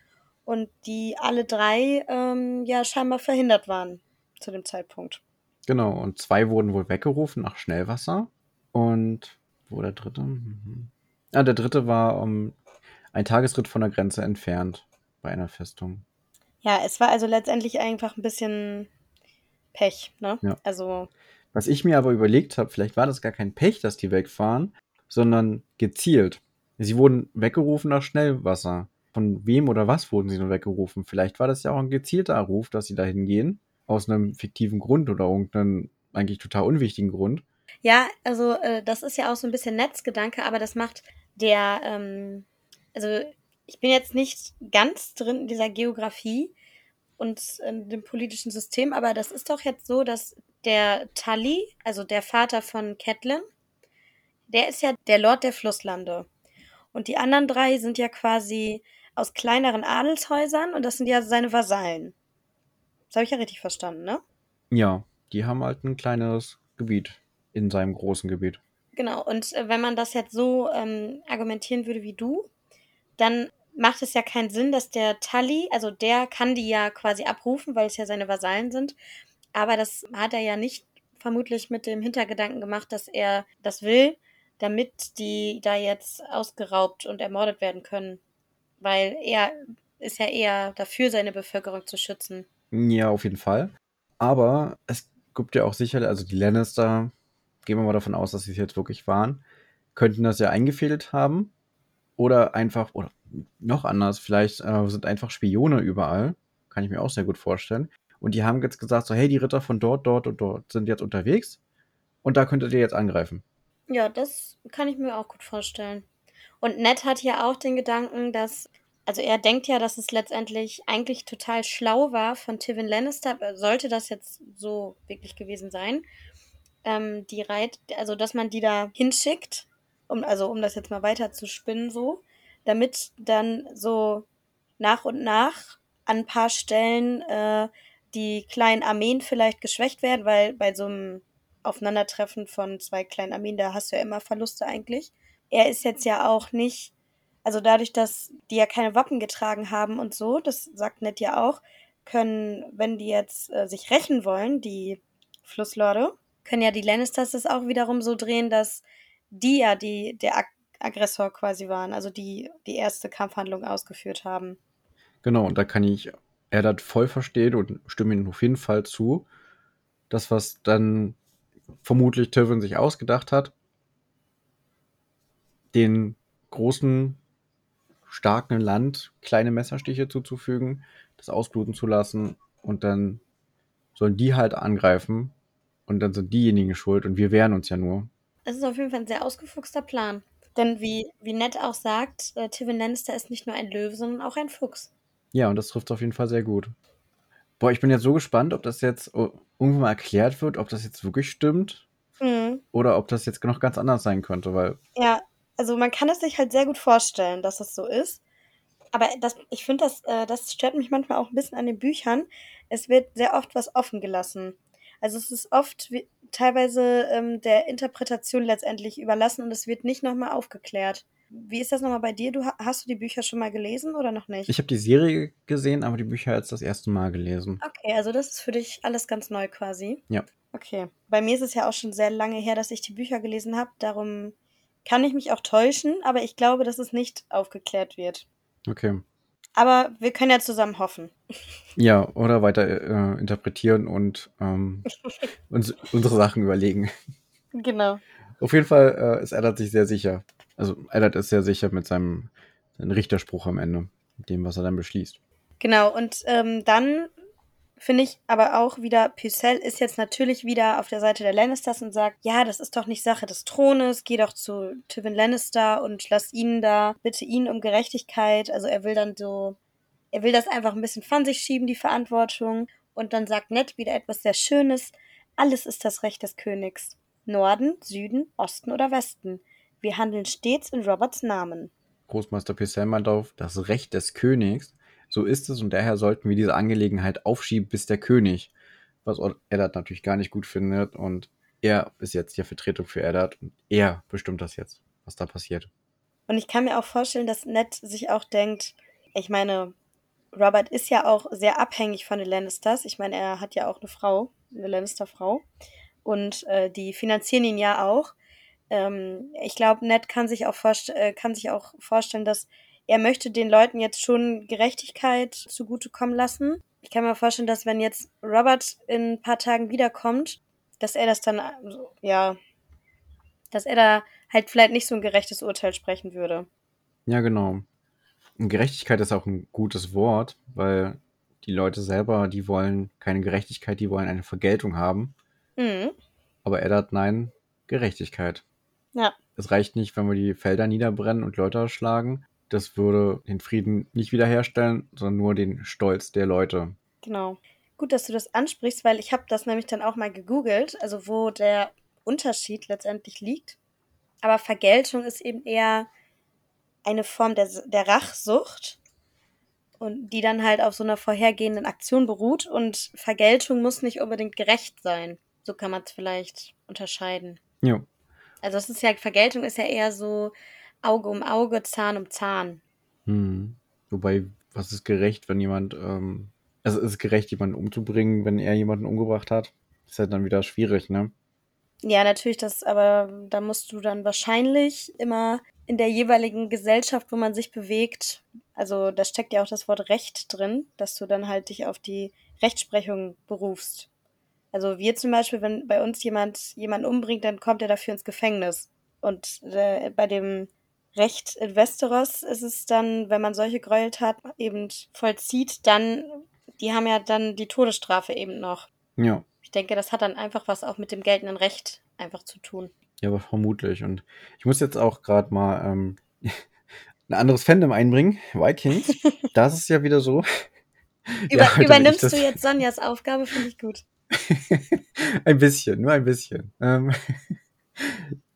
Speaker 2: und die alle drei ähm, ja scheinbar verhindert waren zu dem Zeitpunkt.
Speaker 1: Genau, und zwei wurden wohl weggerufen nach Schnellwasser. Und wo der dritte? Mhm. Ah, der dritte war um ein Tagesritt von der Grenze entfernt bei einer Festung.
Speaker 2: Ja, es war also letztendlich einfach ein bisschen Pech, ne?
Speaker 1: Ja.
Speaker 2: Also.
Speaker 1: Was ich mir aber überlegt habe, vielleicht war das gar kein Pech, dass die wegfahren, sondern gezielt. Sie wurden weggerufen nach Schnellwasser. Von wem oder was wurden sie nur weggerufen? Vielleicht war das ja auch ein gezielter Ruf, dass sie dahin gehen aus einem fiktiven Grund oder irgendeinem eigentlich total unwichtigen Grund.
Speaker 2: Ja, also äh, das ist ja auch so ein bisschen Netzgedanke, aber das macht der, ähm, also ich bin jetzt nicht ganz drin in dieser Geografie und in dem politischen System, aber das ist doch jetzt so, dass der Tully, also der Vater von Catelyn, der ist ja der Lord der Flusslande. Und die anderen drei sind ja quasi aus kleineren Adelshäusern und das sind ja seine Vasallen. Das habe ich ja richtig verstanden, ne?
Speaker 1: Ja, die haben halt ein kleines Gebiet in seinem großen Gebiet.
Speaker 2: Genau, und äh, wenn man das jetzt so ähm, argumentieren würde wie du, dann macht es ja keinen Sinn, dass der Tully, also der kann die ja quasi abrufen, weil es ja seine Vasallen sind. Aber das hat er ja nicht vermutlich mit dem Hintergedanken gemacht, dass er das will, damit die da jetzt ausgeraubt und ermordet werden können. Weil er ist ja eher dafür, seine Bevölkerung zu schützen.
Speaker 1: Ja, auf jeden Fall. Aber es gibt ja auch sicherlich, also die Lannister, gehen wir mal davon aus, dass sie es jetzt wirklich waren, könnten das ja eingefädelt haben. Oder einfach, oder noch anders, vielleicht äh, sind einfach Spione überall. Kann ich mir auch sehr gut vorstellen. Und die haben jetzt gesagt, so, hey, die Ritter von dort, dort und dort sind jetzt unterwegs. Und da könntet ihr jetzt angreifen.
Speaker 2: Ja, das kann ich mir auch gut vorstellen. Und Ned hat ja auch den Gedanken, dass also er denkt ja, dass es letztendlich eigentlich total schlau war von Tywin Lannister, sollte das jetzt so wirklich gewesen sein, ähm, die Reit, also dass man die da hinschickt, um, also um das jetzt mal weiter zu spinnen so, damit dann so nach und nach an ein paar Stellen äh, die kleinen Armeen vielleicht geschwächt werden, weil bei so einem Aufeinandertreffen von zwei kleinen Armeen, da hast du ja immer Verluste eigentlich. Er ist jetzt ja auch nicht also dadurch, dass die ja keine Wappen getragen haben und so, das sagt Ned ja auch, können, wenn die jetzt äh, sich rächen wollen, die Flusslorde, können ja die Lannisters es auch wiederum so drehen, dass die ja die, der Aggressor quasi waren, also die die erste Kampfhandlung ausgeführt haben.
Speaker 1: Genau, und da kann ich er das voll verstehen und stimme ihm auf jeden Fall zu. Das, was dann vermutlich Tywin sich ausgedacht hat, den großen starken Land kleine Messerstiche zuzufügen, das ausbluten zu lassen und dann sollen die halt angreifen und dann sind diejenigen schuld und wir wehren uns ja nur.
Speaker 2: Es ist auf jeden Fall ein sehr ausgefuchster Plan. Denn wie, wie Ned auch sagt, äh, Tywin Lannister ist nicht nur ein Löwe, sondern auch ein Fuchs.
Speaker 1: Ja, und das trifft auf jeden Fall sehr gut. Boah, ich bin jetzt so gespannt, ob das jetzt irgendwann mal erklärt wird, ob das jetzt wirklich stimmt
Speaker 2: Mhm.
Speaker 1: oder ob das jetzt noch ganz anders sein könnte, weil
Speaker 2: Ja, also man kann es sich halt sehr gut vorstellen, dass es so ist. Aber das, ich finde, das, äh, das stört mich manchmal auch ein bisschen an den Büchern. Es wird sehr oft was offen gelassen. Also es ist oft wie, teilweise ähm, der Interpretation letztendlich überlassen und es wird nicht nochmal aufgeklärt. Wie ist das nochmal bei dir? Du ha- hast du die Bücher schon mal gelesen oder noch nicht?
Speaker 1: ich habe die Serie gesehen, aber die Bücher jetzt das erste Mal gelesen.
Speaker 2: Okay, also das ist für dich alles ganz neu quasi.
Speaker 1: Ja.
Speaker 2: Okay. Bei mir ist es ja auch schon sehr lange her, dass ich die Bücher gelesen habe. Darum kann ich mich auch täuschen, aber ich glaube, dass es nicht aufgeklärt wird.
Speaker 1: Okay.
Speaker 2: Aber wir können ja zusammen hoffen.
Speaker 1: Ja, oder weiter äh, interpretieren und ähm, (laughs) uns unsere Sachen überlegen.
Speaker 2: Genau.
Speaker 1: Auf jeden Fall äh, ist Eddard sich sehr sicher. Also Eddard ist sehr sicher mit seinem, seinem Richterspruch am Ende, mit dem, was er dann beschließt.
Speaker 2: Genau. Und ähm, dann finde ich aber auch wieder, Pycelle ist jetzt natürlich wieder auf der Seite der Lannisters und sagt, ja, das ist doch nicht Sache des Thrones, geh doch zu Tywin Lannister und lass ihn da, bitte ihn um Gerechtigkeit. Also er will dann so, er will das einfach ein bisschen von sich schieben, die Verantwortung. Und dann sagt Ned wieder etwas sehr Schönes, alles ist das Recht des Königs. Norden, Süden, Osten oder Westen. Wir handeln stets in Roberts Namen.
Speaker 1: Großmeister Pycelle meint auf, das Recht des Königs, so ist es und daher sollten wir diese Angelegenheit aufschieben, bis der König, was Eddard natürlich gar nicht gut findet und er ist jetzt die Vertretung für Eddard und er bestimmt das jetzt, was da passiert.
Speaker 2: Und ich kann mir auch vorstellen, dass Ned sich auch denkt, ich meine, Robert ist ja auch sehr abhängig von den Lannisters. Ich meine, er hat ja auch eine Frau, eine Lannister-Frau. Und äh, die finanzieren ihn ja auch. Ähm, ich glaube, Ned kann sich, auch äh, kann sich auch vorstellen, dass er möchte den Leuten jetzt schon Gerechtigkeit zugutekommen lassen. Ich kann mir vorstellen, dass wenn jetzt Robert in ein paar Tagen wiederkommt, dass er das dann, also, ja, dass er da halt vielleicht nicht so ein gerechtes Urteil sprechen würde.
Speaker 1: Ja, genau. Und Gerechtigkeit ist auch ein gutes Wort, weil die Leute selber, die wollen keine Gerechtigkeit, die wollen eine Vergeltung haben.
Speaker 2: Mhm.
Speaker 1: Aber Eddard, nein, Gerechtigkeit.
Speaker 2: Ja.
Speaker 1: Es reicht nicht, wenn wir die Felder niederbrennen und Leute erschlagen. Das würde den Frieden nicht wiederherstellen, sondern nur den Stolz der Leute.
Speaker 2: Genau. Gut, dass du das ansprichst, weil ich habe das nämlich dann auch mal gegoogelt, also wo der Unterschied letztendlich liegt. Aber Vergeltung ist eben eher eine Form der, der Rachsucht und die dann halt auf so einer vorhergehenden Aktion beruht und Vergeltung muss nicht unbedingt gerecht sein. So kann man es vielleicht unterscheiden.
Speaker 1: Ja.
Speaker 2: Also es ist ja, Vergeltung ist ja eher so Auge um Auge, Zahn um Zahn.
Speaker 1: Hm. Wobei, was ist gerecht, wenn jemand, ähm, also ist es gerecht, jemanden umzubringen, wenn er jemanden umgebracht hat? ist halt dann wieder schwierig, ne?
Speaker 2: Ja, natürlich, das, aber da musst du dann wahrscheinlich immer in der jeweiligen Gesellschaft, wo man sich bewegt, also da steckt ja auch das Wort Recht drin, dass du dann halt dich auf die Rechtsprechung berufst. Also wir zum Beispiel, wenn bei uns jemand jemanden umbringt, dann kommt er dafür ins Gefängnis. Und äh, bei dem Recht in Westeros ist es dann, wenn man solche Gräueltaten eben vollzieht, dann, die haben ja dann die Todesstrafe eben noch.
Speaker 1: Ja.
Speaker 2: Ich denke, das hat dann einfach was auch mit dem geltenden Recht einfach zu tun.
Speaker 1: Ja, aber vermutlich. Und ich muss jetzt auch gerade mal ähm, (laughs) ein anderes Fandom einbringen, Vikings. (laughs) das ist ja wieder so.
Speaker 2: Über,
Speaker 1: Ja,
Speaker 2: übernimmst du jetzt Sonjas Aufgabe, finde ich gut. (laughs)
Speaker 1: ein bisschen, nur ein bisschen. Ähm,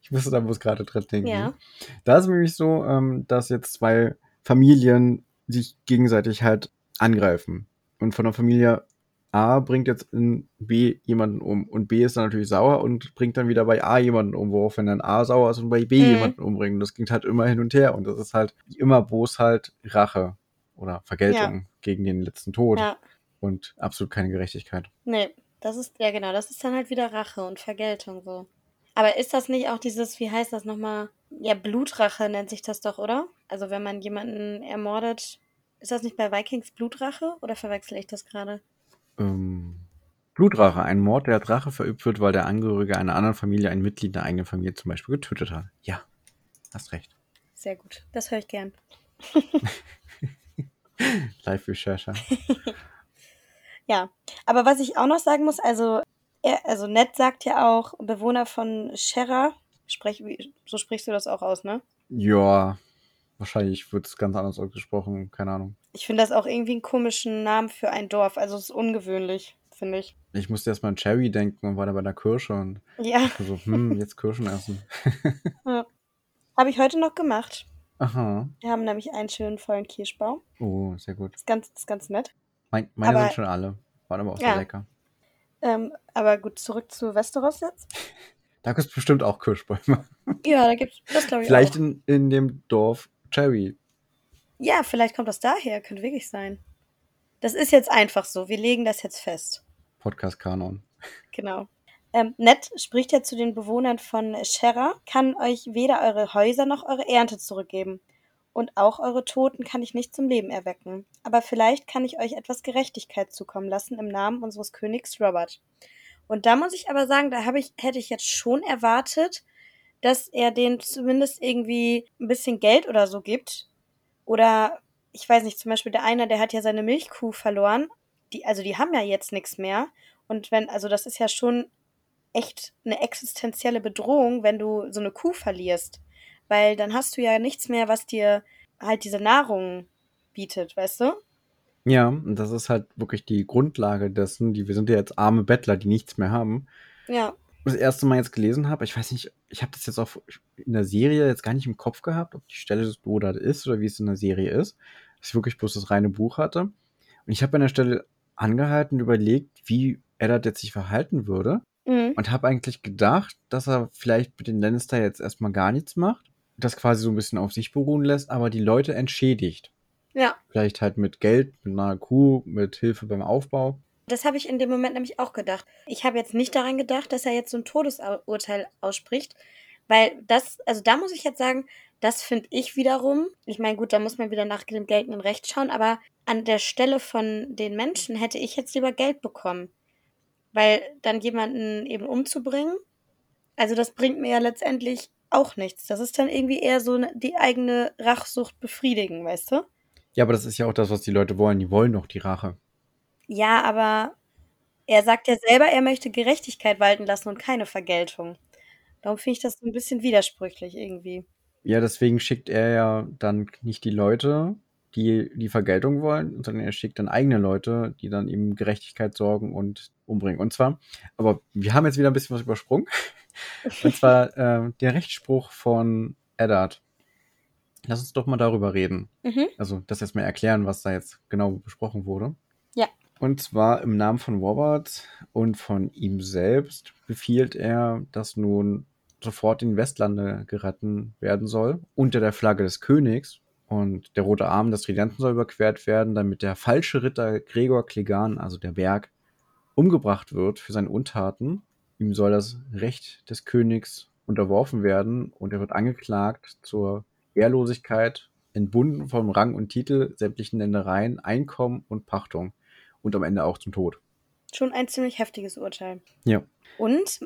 Speaker 1: ich musste da bloß gerade dran denken.
Speaker 2: Ja.
Speaker 1: Da ist es nämlich so, ähm, dass jetzt zwei Familien sich gegenseitig halt angreifen. Und von der Familie A bringt jetzt in B jemanden um. Und B ist dann natürlich sauer und bringt dann wieder bei A jemanden um, woraufhin dann A sauer ist und bei B
Speaker 2: Mhm.
Speaker 1: jemanden umbringt. Und das ging halt immer hin und her. Und das ist halt immer bloß halt Rache oder Vergeltung gegen den letzten Tod.
Speaker 2: Ja.
Speaker 1: Und absolut keine Gerechtigkeit.
Speaker 2: Nee, das ist, ja genau, das ist dann halt wieder Rache und Vergeltung so. Aber ist das nicht auch dieses, wie heißt das nochmal? Ja, Blutrache nennt sich das doch, oder? Also wenn man jemanden ermordet, ist das nicht bei Vikings Blutrache oder verwechsel ich das gerade?
Speaker 1: Ähm, Blutrache, ein Mord, der als Rache verübt wird, weil der Angehörige einer anderen Familie ein Mitglied der eigenen Familie zum Beispiel getötet hat. Ja, hast recht.
Speaker 2: Sehr gut, das höre ich gern. (laughs)
Speaker 1: Live-Recherche. (laughs)
Speaker 2: Ja, aber was ich auch noch sagen muss, also, er, also Ned sagt ja auch Bewohner von Sherra. Sprech, so sprichst du das auch aus, ne?
Speaker 1: Ja, wahrscheinlich wird es ganz anders ausgesprochen, keine Ahnung.
Speaker 2: Ich finde das auch irgendwie einen komischen Namen für ein Dorf. Also es ist ungewöhnlich, finde ich.
Speaker 1: Ich musste erst mal an Cherry denken und war da bei der Kirsche und
Speaker 2: Ja,
Speaker 1: so, hm, jetzt Kirschen essen. (laughs)
Speaker 2: ja. habe ich heute noch gemacht.
Speaker 1: Aha.
Speaker 2: Wir haben nämlich einen schönen vollen Kirschbaum.
Speaker 1: Oh, sehr gut.
Speaker 2: Ist ganz, ist ganz nett.
Speaker 1: Mein, meine
Speaker 2: Aber-
Speaker 1: sind schon alle. Waren aber auch
Speaker 2: Ja.
Speaker 1: sehr lecker.
Speaker 2: Ähm, aber gut, zurück zu Westeros jetzt. (laughs)
Speaker 1: Da gibt es bestimmt auch Kirschbäume. (laughs)
Speaker 2: Ja, da gibt's das glaube ich
Speaker 1: Vielleicht
Speaker 2: auch.
Speaker 1: in, in dem Dorf Cherry.
Speaker 2: Ja, vielleicht kommt das daher, könnte wirklich sein. Das ist jetzt einfach so. Wir legen das jetzt fest.
Speaker 1: Podcast-Kanon.
Speaker 2: Genau. Ähm, Ned spricht ja zu den Bewohnern von Sherra, kann euch weder eure Häuser noch eure Ernte zurückgeben. Und auch eure Toten kann ich nicht zum Leben erwecken. Aber vielleicht kann ich euch etwas Gerechtigkeit zukommen lassen im Namen unseres Königs Robert. Und da muss ich aber sagen, da ich, hätte ich jetzt schon erwartet, dass er denen zumindest irgendwie ein bisschen Geld oder so gibt. Oder ich weiß nicht, zum Beispiel der eine, der hat ja seine Milchkuh verloren. Die, also die haben ja jetzt nichts mehr. Und wenn, also das ist ja schon echt eine existenzielle Bedrohung, wenn du so eine Kuh verlierst. Weil dann hast du ja nichts mehr, was dir halt diese Nahrung bietet, weißt du?
Speaker 1: Ja, und das ist halt wirklich die Grundlage dessen. Die, wir sind ja jetzt arme Bettler, die nichts mehr haben.
Speaker 2: Ja.
Speaker 1: Das erste Mal jetzt gelesen habe, ich weiß nicht, ich habe das jetzt auch in der Serie jetzt gar nicht im Kopf gehabt, ob die Stelle so da ist oder wie es in der Serie ist. Dass ich wirklich bloß das reine Buch hatte. Und ich habe an der Stelle angehalten und überlegt, wie Eddard jetzt sich verhalten würde.
Speaker 2: Mhm.
Speaker 1: Und habe eigentlich gedacht, dass er vielleicht mit den Lannister jetzt erstmal gar nichts macht. Das quasi so ein bisschen auf sich beruhen lässt, aber die Leute entschädigt.
Speaker 2: Ja.
Speaker 1: Vielleicht halt mit Geld, mit einer Kuh, mit Hilfe beim Aufbau.
Speaker 2: Das habe ich in dem Moment nämlich auch gedacht. Ich habe jetzt nicht daran gedacht, dass er jetzt so ein Todesurteil ausspricht, weil das, also da muss ich jetzt sagen, das finde ich wiederum, ich meine, gut, da muss man wieder nach dem geltenden Recht schauen, aber an der Stelle von den Menschen hätte ich jetzt lieber Geld bekommen. Weil dann jemanden eben umzubringen, also das bringt mir ja letztendlich auch nichts. Das ist dann irgendwie eher so eine, die eigene Rachsucht befriedigen, weißt du?
Speaker 1: Ja, aber das ist ja auch das, was die Leute wollen. Die wollen doch die Rache.
Speaker 2: Ja, aber er sagt ja selber, er möchte Gerechtigkeit walten lassen und keine Vergeltung. Darum finde ich das so ein bisschen widersprüchlich irgendwie.
Speaker 1: Ja, deswegen schickt er ja dann nicht die Leute, die die Vergeltung wollen, sondern er schickt dann eigene Leute, die dann ihm Gerechtigkeit sorgen und umbringen. Und zwar, aber wir haben jetzt wieder ein bisschen was übersprungen. (laughs) Und zwar äh, der Rechtsspruch von Eddard. Lass uns doch mal darüber reden.
Speaker 2: Mhm.
Speaker 1: Also das jetzt mal erklären, was da jetzt genau besprochen wurde.
Speaker 2: Ja.
Speaker 1: Und zwar im Namen von Robert und von ihm selbst befiehlt er, dass nun sofort in Westlande geraten werden soll, unter der Flagge des Königs. Und der rote Arm des Tridenten soll überquert werden, damit der falsche Ritter Gregor Clegan, also der Berg, umgebracht wird für seine Untaten. Ihm soll das Recht des Königs unterworfen werden und er wird angeklagt zur Ehrlosigkeit, entbunden vom Rang und Titel, sämtlichen Ländereien, Einkommen und Pachtung und am Ende auch zum Tod.
Speaker 2: Schon ein ziemlich heftiges Urteil.
Speaker 1: Ja.
Speaker 2: Und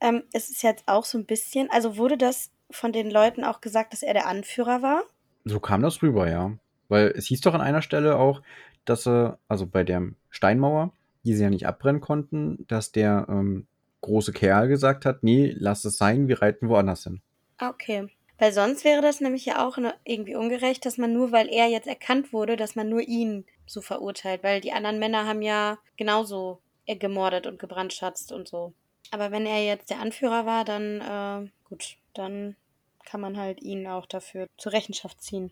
Speaker 2: ähm, es ist jetzt auch so ein bisschen, also wurde das von den Leuten auch gesagt, dass er der Anführer war?
Speaker 1: So kam das rüber, ja. Weil es hieß doch an einer Stelle auch, dass sie, also bei der Steinmauer, die sie ja nicht abbrennen konnten, dass der ähm, große Kerl gesagt hat, nee, lass es sein, wir reiten woanders hin.
Speaker 2: Ah, okay. Weil sonst wäre das nämlich ja auch ne- irgendwie ungerecht, dass man nur, weil er jetzt erkannt wurde, dass man nur ihn so verurteilt. Weil die anderen Männer haben ja genauso äh, gemordet und gebrandschatzt und so. Aber wenn er jetzt der Anführer war, dann, äh, gut, dann kann man halt ihn auch dafür zur Rechenschaft ziehen.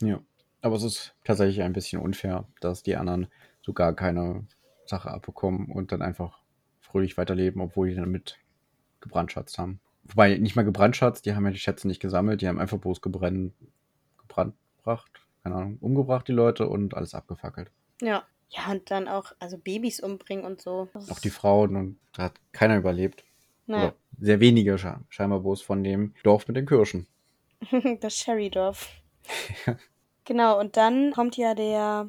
Speaker 1: Ja. Aber es ist tatsächlich ein bisschen unfair, dass die anderen so gar keine Sache abbekommen und dann einfach fröhlich weiterleben, obwohl die damit gebrandschatzt haben. Wobei, nicht mal gebrandschatzt, die haben ja die Schätze nicht gesammelt, die haben einfach bloß gebrennt, gebrandbracht, keine Ahnung, umgebracht die Leute und alles abgefackelt.
Speaker 2: Ja. Ja, und dann auch, also Babys umbringen und so.
Speaker 1: Auch die Frauen und da hat keiner überlebt.
Speaker 2: Naja,
Speaker 1: Oder sehr wenige sche- scheinbar bloß von dem Dorf mit den Kirschen. (laughs)
Speaker 2: das Sherrydorf. (laughs) Genau, und dann kommt ja der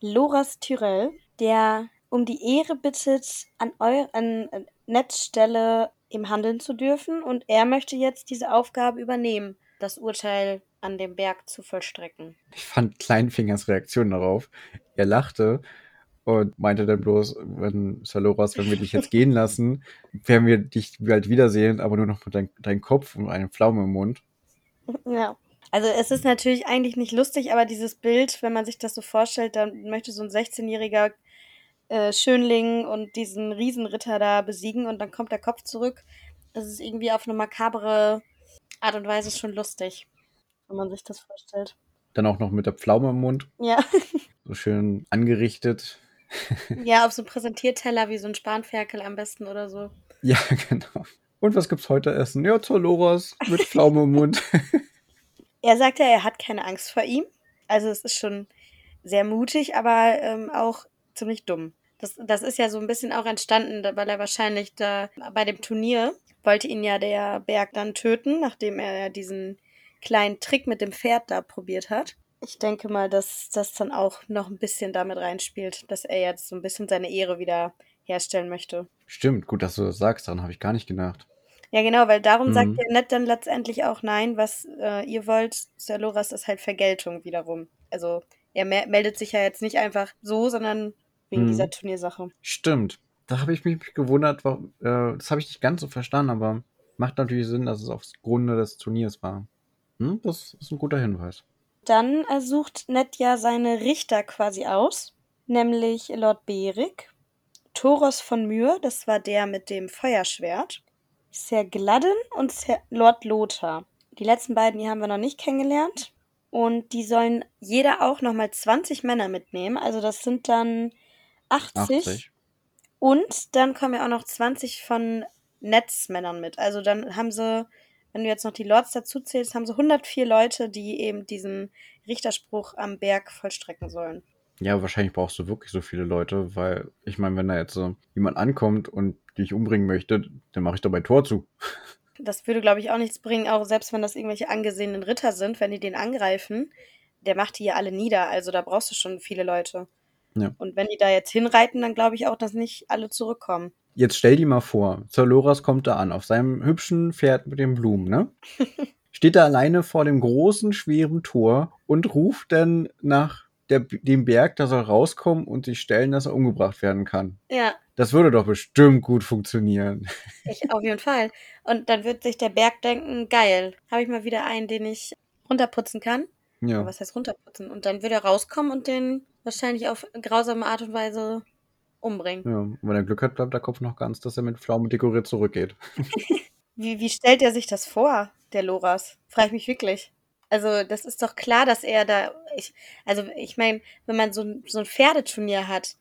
Speaker 2: Loras Tyrell, der um die Ehre bittet, an, eu an äh, Neds Stelle im Handeln zu dürfen. Und er möchte jetzt diese Aufgabe übernehmen, das Urteil an dem Berg zu vollstrecken.
Speaker 1: Ich fand Kleinfingers Reaktion darauf. Er lachte und meinte dann bloß, wenn Saloras, wenn wir dich jetzt gehen (laughs) lassen, werden wir dich bald wiedersehen, aber nur noch mit dein, deinem Kopf und einem Pflaume im Mund.
Speaker 2: Ja. Also es ist natürlich eigentlich nicht lustig, aber dieses Bild, wenn man sich das so vorstellt, dann möchte so ein 16-jähriger äh, Schönling und diesen Riesenritter da besiegen und dann kommt der Kopf zurück. Das ist irgendwie auf eine makabere Art und Weise schon lustig, wenn man sich das vorstellt.
Speaker 1: Dann auch noch mit der Pflaume im Mund.
Speaker 2: Ja.
Speaker 1: So schön angerichtet. (laughs)
Speaker 2: ja, auf so einem Präsentierteller wie so ein Spanferkel am besten oder so.
Speaker 1: Ja, (laughs) genau. Und was gibt's heute essen? Ja, Zoloras mit Pflaume im Mund. (laughs)
Speaker 2: er sagt ja, er hat keine Angst vor ihm. Also es ist schon sehr mutig, aber ähm, auch ziemlich dumm. Das, das ist ja so ein bisschen auch entstanden, weil er wahrscheinlich da bei dem Turnier wollte ihn ja der Berg dann töten, nachdem er ja diesen kleinen Trick mit dem Pferd da probiert hat. Ich denke mal, dass das dann auch noch ein bisschen damit reinspielt, dass er jetzt so ein bisschen seine Ehre wieder herstellen möchte.
Speaker 1: Stimmt, gut, dass du das sagst, daran habe ich gar nicht gedacht.
Speaker 2: Ja, genau, weil darum mhm. sagt er Ned dann letztendlich auch nein, was äh, ihr wollt, Sir Loras, ist halt Vergeltung wiederum. Also er me meldet sich ja jetzt nicht einfach so, sondern wegen mhm. dieser Turniersache.
Speaker 1: Stimmt. Da habe ich mich gewundert, warum, äh, das habe ich nicht ganz so verstanden, aber macht natürlich Sinn, dass es aufs Grunde des Turniers war. Hm, das ist ein guter Hinweis.
Speaker 2: Dann sucht Ned ja seine Richter quasi aus, nämlich Lord Beric, Thoros von Myr, das war der mit dem Feuerschwert, Sir Gladden und Sir Lord Lothar. Die letzten beiden, die haben wir noch nicht kennengelernt. Und die sollen jeder auch nochmal 20 Männer mitnehmen. Also das sind dann 80. 80. Und dann kommen ja auch noch 20 von Netzmännern mit. Also dann haben sie, wenn du jetzt noch die Lords dazu zählst, haben sie 104 Leute, die eben diesen Richterspruch am Berg vollstrecken sollen.
Speaker 1: Ja, wahrscheinlich brauchst du wirklich so viele Leute, weil ich meine, wenn da jetzt so jemand ankommt und dich umbringen möchte, dann mache ich dabei Tor zu.
Speaker 2: Das würde, glaube ich, auch nichts bringen, auch selbst wenn das irgendwelche angesehenen Ritter sind, wenn die den angreifen, der macht die ja alle nieder. Also da brauchst du schon viele Leute. Ja. Und wenn die da jetzt hinreiten, dann glaube ich auch, dass nicht alle zurückkommen.
Speaker 1: Jetzt stell dir mal vor, Zaloras kommt da an, auf seinem hübschen Pferd mit den Blumen, ne? (laughs) Steht da alleine vor dem großen, schweren Tor und ruft dann nach der, dem Berg, da soll rauskommen und sich stellen, dass er umgebracht werden kann.
Speaker 2: Ja.
Speaker 1: Das würde doch bestimmt gut funktionieren.
Speaker 2: Ich, auf jeden Fall. Und dann wird sich der Berg denken, geil, habe ich mal wieder einen, den ich runterputzen kann. Ja. Was heißt runterputzen? Und dann wird er rauskommen und den wahrscheinlich auf grausame Art und Weise umbringen.
Speaker 1: Ja, und wenn er Glück hat, bleibt der Kopf noch ganz, dass er mit Pflaumen dekoriert zurückgeht. (laughs)
Speaker 2: wie, wie stellt er sich das vor, der Loras? Frage ich mich wirklich. Also, das ist doch klar, dass er da. Ich, also, ich meine, wenn man so, so ein Pferdeturnier hat,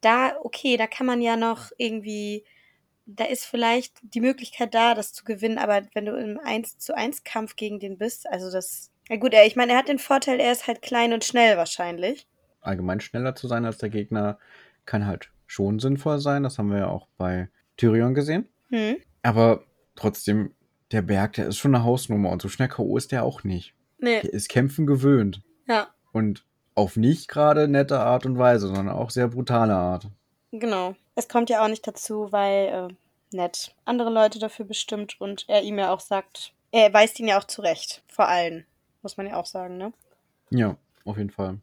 Speaker 2: da, okay, da kann man ja noch irgendwie. Da ist vielleicht die Möglichkeit da, das zu gewinnen, aber wenn du im 1 zu 1 Kampf gegen den bist, also das. Ja gut, er, ich meine, er hat den Vorteil, er ist halt klein und schnell wahrscheinlich.
Speaker 1: Allgemein schneller zu sein als der Gegner kann halt schon sinnvoll sein. Das haben wir ja auch bei Tyrion gesehen. Hm. Aber trotzdem, der Berg, der ist schon eine Hausnummer und so schnell K.O. ist der auch nicht. Nee. Der ist Kämpfen gewöhnt.
Speaker 2: Ja.
Speaker 1: Und auf nicht gerade nette Art und Weise, sondern auch sehr brutale Art.
Speaker 2: Genau. Es kommt ja auch nicht dazu, weil äh, nett andere Leute dafür bestimmt und er ihm ja auch sagt, er weist ihn ja auch zurecht. Vor allen. Muss man ja auch sagen, ne?
Speaker 1: Ja, auf jeden Fall.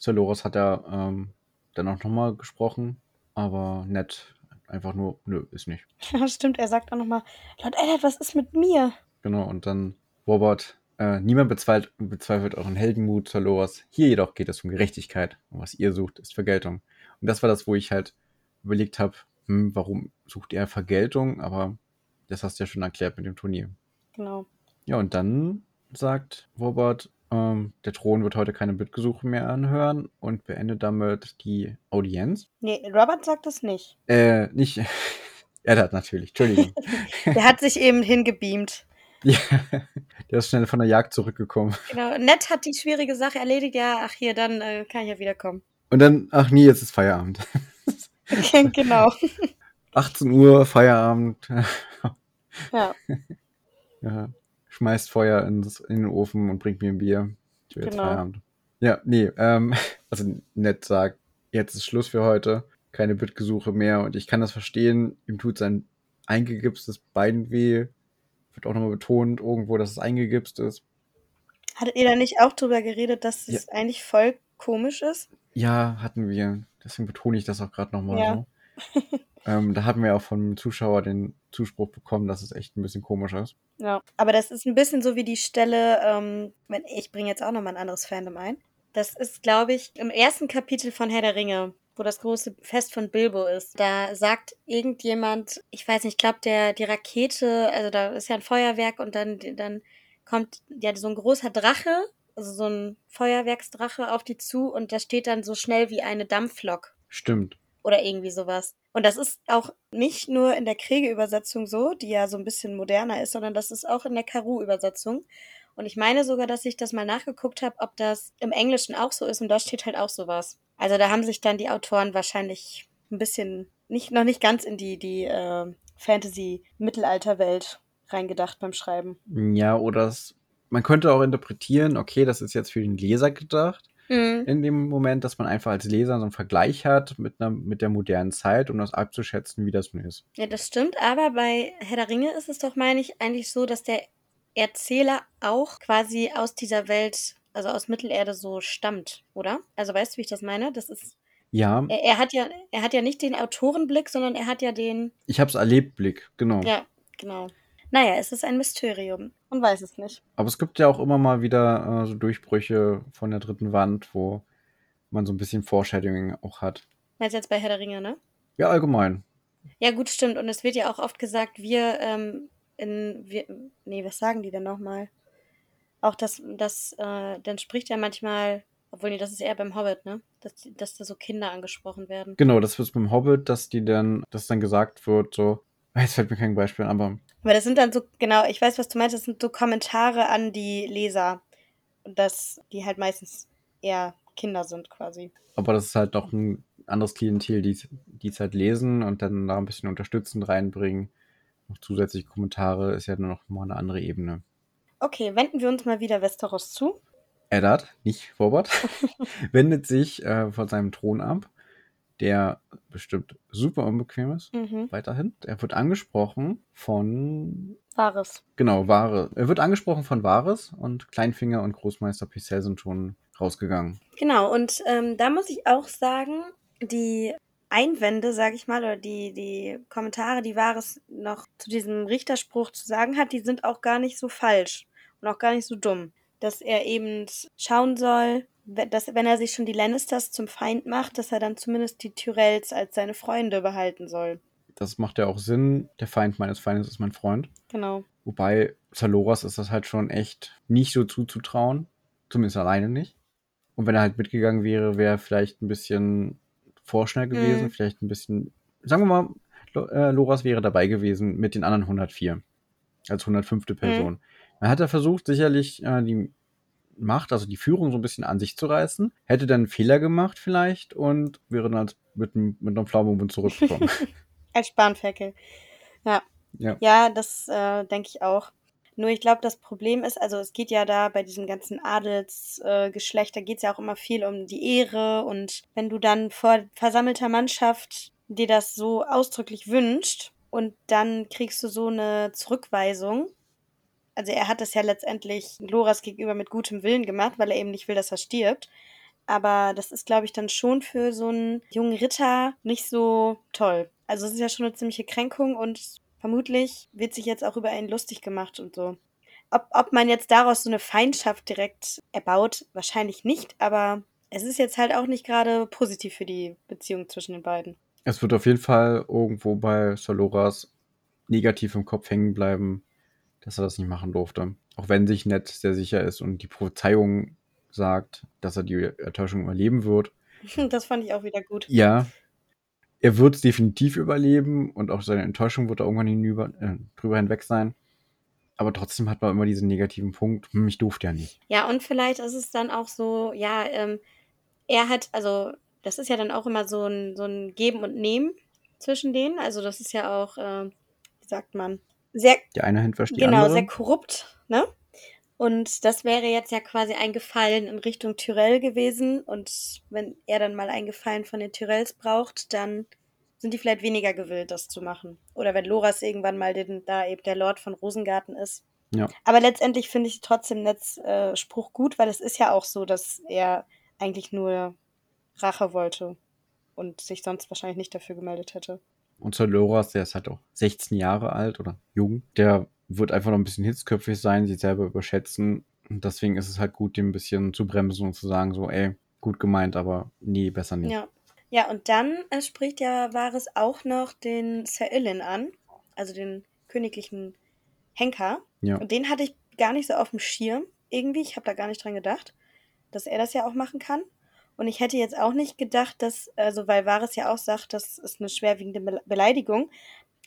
Speaker 1: Celoris hat ja ähm, dann auch nochmal gesprochen, aber nett einfach nur, nö, ist nicht. (laughs)
Speaker 2: Ja, stimmt, er sagt auch nochmal, Lord Eddard, was ist mit mir?
Speaker 1: Genau, und dann Robert äh, niemand bezweifelt, bezweifelt euren Heldenmut, Zaloras. Hier jedoch geht es um Gerechtigkeit. Und was ihr sucht, ist Vergeltung. Und das war das, wo ich halt überlegt habe, hm, warum sucht ihr Vergeltung? Aber das hast du ja schon erklärt mit dem Turnier.
Speaker 2: Genau.
Speaker 1: Ja, und dann sagt Robert, ähm, der Thron wird heute keine Bittgesuche mehr anhören und beendet damit die Audienz.
Speaker 2: Nee, Robert sagt das nicht.
Speaker 1: Äh, nicht. (laughs) er hat natürlich, Entschuldigung. (laughs)
Speaker 2: der hat sich eben hingebeamt.
Speaker 1: Ja, (laughs) der ist schnell von der Jagd zurückgekommen.
Speaker 2: Genau, Nett hat die schwierige Sache erledigt. Ja, ach hier, dann äh, kann ich ja wiederkommen.
Speaker 1: Und dann, ach nee, jetzt ist Feierabend.
Speaker 2: genau.
Speaker 1: 18 Uhr, Feierabend.
Speaker 2: ja.
Speaker 1: ja. Schmeißt Feuer ins, in den Ofen und bringt mir ein Bier. Ich will jetzt genau. Feierabend. Ja, nee, ähm, (laughs) also Nett sagt, jetzt ist Schluss für heute. Keine Bittgesuche mehr und ich kann das verstehen. Ihm tut sein eingegipstes Bein weh wird auch nochmal betont irgendwo, dass es eingegipst ist.
Speaker 2: Hattet ihr da nicht auch drüber geredet, dass es ja. eigentlich voll komisch ist.
Speaker 1: Ja, hatten wir. Deswegen betone ich das auch gerade nochmal
Speaker 2: Ja.
Speaker 1: so. (laughs) ähm, da hatten wir auch vom Zuschauer den Zuspruch bekommen, dass es echt ein bisschen komisch ist.
Speaker 2: Ja, aber das ist ein bisschen so wie die Stelle, ähm, wenn, ich bringe jetzt auch nochmal ein anderes Fandom ein. Das ist, glaube ich, im ersten Kapitel von Herr der Ringe, wo das große Fest von Bilbo ist. Da sagt irgendjemand, ich weiß nicht, ich glaube, der, die Rakete, also da ist ja ein Feuerwerk und dann, dann kommt ja so ein großer Drache, also so ein Feuerwerksdrache auf die zu und der steht dann so schnell wie eine Dampflok
Speaker 1: Stimmt.
Speaker 2: Oder irgendwie sowas. Und das ist auch nicht nur in der Kriege-Übersetzung so, die ja so ein bisschen moderner ist, sondern das ist auch in der Karu-Übersetzung. Und ich meine sogar, dass ich das mal nachgeguckt habe, ob das im Englischen auch so ist und da steht halt auch sowas. Also da haben sich dann die Autoren wahrscheinlich ein bisschen nicht noch nicht ganz in die die äh, Fantasy-Mittelalterwelt reingedacht beim Schreiben.
Speaker 1: Ja, oder es, man könnte auch interpretieren, okay, das ist jetzt für den Leser gedacht.
Speaker 2: Mhm.
Speaker 1: In dem Moment, dass man einfach als Leser so einen Vergleich hat mit, einer, mit der modernen Zeit, um das abzuschätzen, wie das nun ist.
Speaker 2: Ja, das stimmt, aber bei Herr der Ringe ist es doch, meine ich, eigentlich so, dass der Erzähler auch quasi aus dieser Welt, also aus Mittelerde so stammt, oder? Also weißt du, wie ich das meine? Das ist.
Speaker 1: Ja,
Speaker 2: Er, er hat ja, er hat ja nicht den Autorenblick, sondern er hat ja den.
Speaker 1: ich habe es erlebt, Blick, genau.
Speaker 2: Ja, genau. Naja, es ist ein Mysterium. Man weiß es nicht.
Speaker 1: Aber es gibt ja auch immer mal wieder äh, so Durchbrüche von der dritten Wand, wo man so ein bisschen Foreshadowing auch hat.
Speaker 2: Meinst du jetzt bei Herr der Ringe, ne?
Speaker 1: Ja, allgemein.
Speaker 2: Ja, gut, stimmt. Und es wird ja auch oft gesagt, wir, ähm, in, wir, nee, was sagen die denn nochmal? Auch das, das, äh, dann spricht ja manchmal, obwohl, nee, das ist eher beim Hobbit, ne? Dass, dass da so Kinder angesprochen werden.
Speaker 1: Genau, das wird beim Hobbit, dass die dann, dass dann gesagt wird, so, jetzt fällt mir kein Beispiel, an, aber
Speaker 2: Aber das sind dann so, genau, ich weiß, was du meinst, das sind so Kommentare an die Leser. Und dass die halt meistens eher Kinder sind, quasi.
Speaker 1: Aber das ist halt noch ein anderes Klientel, die die es halt lesen und dann da ein bisschen unterstützend reinbringen. Noch zusätzliche Kommentare ist ja nur noch mal eine andere Ebene.
Speaker 2: Okay, wenden wir uns mal wieder Westeros zu.
Speaker 1: Eddard, nicht Robert, (laughs) wendet sich äh, von seinem Thron ab, der bestimmt super unbequem ist.
Speaker 2: Mhm.
Speaker 1: Weiterhin. Er wird angesprochen von,
Speaker 2: Wahres.
Speaker 1: genau, Ware. Er wird angesprochen von Vares und Kleinfinger und Großmeister Picel sind schon rausgegangen.
Speaker 2: Genau, und ähm, da muss ich auch sagen, die Einwände, sage ich mal, oder die, die Kommentare, die Wahres noch zu diesem Richterspruch zu sagen hat, die sind auch gar nicht so falsch und auch gar nicht so dumm. Dass er eben schauen soll, dass wenn er sich schon die Lannisters zum Feind macht, dass er dann zumindest die Tyrells als seine Freunde behalten soll.
Speaker 1: Das macht ja auch Sinn. Der Feind meines Feindes ist mein Freund.
Speaker 2: Genau.
Speaker 1: Wobei Zaloras ist das halt schon echt nicht so zuzutrauen. Zumindest alleine nicht. Und wenn er halt mitgegangen wäre, wäre er vielleicht ein bisschen vorschnell gewesen.
Speaker 2: Mhm.
Speaker 1: Vielleicht ein bisschen, sagen wir mal, äh, Loras wäre dabei gewesen mit den anderen 104. Als 105. Person. Dann hat er versucht, sicherlich äh, die Macht, also die Führung so ein bisschen an sich zu reißen. Hätte dann einen Fehler gemacht vielleicht und wäre dann als- mit, einem- mit einer Pflaume im Mund zurückgekommen. (laughs)
Speaker 2: Als Spanferkel. Ja.
Speaker 1: Ja.
Speaker 2: Ja, das äh, denke ich auch. Nur ich glaube, das Problem ist, also es geht ja da bei diesem ganzen Adelsgeschlecht, äh, da geht es ja auch immer viel um die Ehre und wenn du dann vor versammelter Mannschaft dir das so ausdrücklich wünscht und dann kriegst du so eine Zurückweisung. Also er hat es ja letztendlich Loras gegenüber mit gutem Willen gemacht, weil er eben nicht will, dass er stirbt. Aber das ist, glaube ich, dann schon für so einen jungen Ritter nicht so toll. Also es ist ja schon eine ziemliche Kränkung und vermutlich wird sich jetzt auch über ihn lustig gemacht und so. Ob, ob man jetzt daraus so eine Feindschaft direkt erbaut, wahrscheinlich nicht, aber es ist jetzt halt auch nicht gerade positiv für die Beziehung zwischen den beiden.
Speaker 1: Es wird auf jeden Fall irgendwo bei Soloras negativ im Kopf hängen bleiben, dass er das nicht machen durfte. Auch wenn sich Ned sehr sicher ist und die Prophezeiung sagt, dass er die Enttäuschung überleben wird. (laughs)
Speaker 2: Das fand ich auch wieder gut.
Speaker 1: Ja, er wird es definitiv überleben und auch seine Enttäuschung wird da irgendwann hinüber, äh, drüber hinweg sein. Aber trotzdem hat man immer diesen negativen Punkt, hm, ich durfte ja nicht.
Speaker 2: Ja, und vielleicht ist es dann auch so, ja, ähm, er hat, also das ist ja dann auch immer so ein, so ein Geben und Nehmen zwischen denen. Also das ist ja auch, äh, wie sagt man, sehr,
Speaker 1: Die eine Hand wäscht die
Speaker 2: genau,
Speaker 1: andere.
Speaker 2: sehr korrupt, ne? Und das wäre jetzt ja quasi ein Gefallen in Richtung Tyrell gewesen. Und wenn er dann mal einen Gefallen von den Tyrells braucht, dann sind die vielleicht weniger gewillt, das zu machen. Oder wenn Loras irgendwann mal den, da eben der Lord von Rosengarten ist.
Speaker 1: Ja.
Speaker 2: Aber letztendlich finde ich trotzdem Netz äh, Spruch gut, weil es ist ja auch so, dass er eigentlich nur Rache wollte und sich sonst wahrscheinlich nicht dafür gemeldet hätte.
Speaker 1: Und Sir Loras, der ist halt auch 16 Jahre alt oder jung, der wird einfach noch ein bisschen hitzköpfig sein, sich selber überschätzen. Und deswegen ist es halt gut, dem ein bisschen zu bremsen und zu sagen, so, ey, gut gemeint, aber nie, besser nicht.
Speaker 2: Ja. Ja, und dann äh, spricht ja Varys auch noch den Sir Ilyn an, also den königlichen Henker.
Speaker 1: Ja.
Speaker 2: Und den hatte ich gar nicht so auf dem Schirm irgendwie. Ich habe da gar nicht dran gedacht, dass er das ja auch machen kann. Und ich hätte jetzt auch nicht gedacht, dass, also weil Varys ja auch sagt, das ist eine schwerwiegende Be Beleidigung.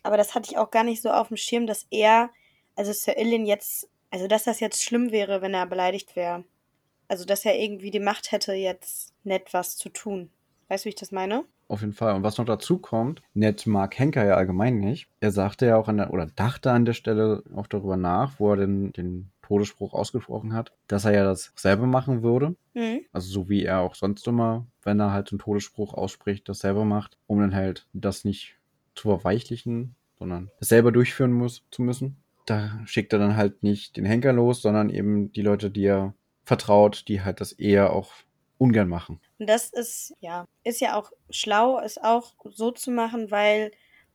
Speaker 2: Aber das hatte ich auch gar nicht so auf dem Schirm, dass er, also Sir Ilyn jetzt, also dass das jetzt schlimm wäre, wenn er beleidigt wäre. Also dass er irgendwie die Macht hätte, jetzt nett was zu tun. Weißt du, wie ich das meine?
Speaker 1: Auf jeden Fall. Und was noch dazu kommt, Ned mag Henker ja allgemein nicht. Er sagte ja auch an der, oder dachte an der Stelle auch darüber nach, wo er den, den Todesspruch ausgesprochen hat, dass er ja das selber machen würde.
Speaker 2: Mhm.
Speaker 1: Also so wie er auch sonst immer, wenn er halt einen Todesspruch ausspricht, das selber macht, um dann halt das nicht zu verweichlichen, sondern es selber durchführen muss, zu müssen. Da schickt er dann halt nicht den Henker los, sondern eben die Leute, die er vertraut, die halt das eher auch ungern machen.
Speaker 2: Und das ist, ja, ist ja auch schlau, es auch so zu machen, weil,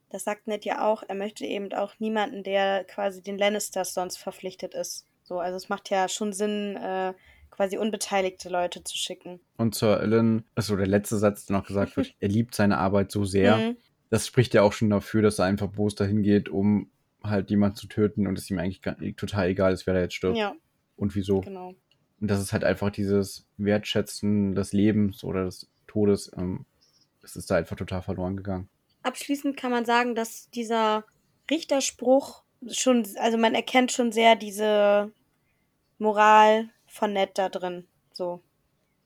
Speaker 2: das sagt Ned ja auch, er möchte eben auch niemanden, der quasi den Lannisters sonst verpflichtet ist. So, also es macht ja schon Sinn, äh, quasi unbeteiligte Leute zu schicken.
Speaker 1: Und Sir Alan, also der letzte Satz, der noch gesagt wird, (laughs) er liebt seine Arbeit so sehr.
Speaker 2: Mhm.
Speaker 1: Das spricht ja auch schon dafür, dass er einfach bloß dahin geht, um halt jemanden zu töten und es ihm eigentlich gar, total egal ist, wer da jetzt stirbt
Speaker 2: Ja,
Speaker 1: und wieso.
Speaker 2: genau.
Speaker 1: Und das ist halt einfach dieses Wertschätzen des Lebens oder des Todes. Ähm, das ist da einfach total verloren gegangen.
Speaker 2: Abschließend kann man sagen, dass dieser Richterspruch schon, also man erkennt schon sehr diese Moral von Ned da drin, so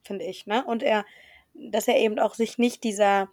Speaker 2: finde ich, ne? Und er, dass er eben auch sich nicht dieser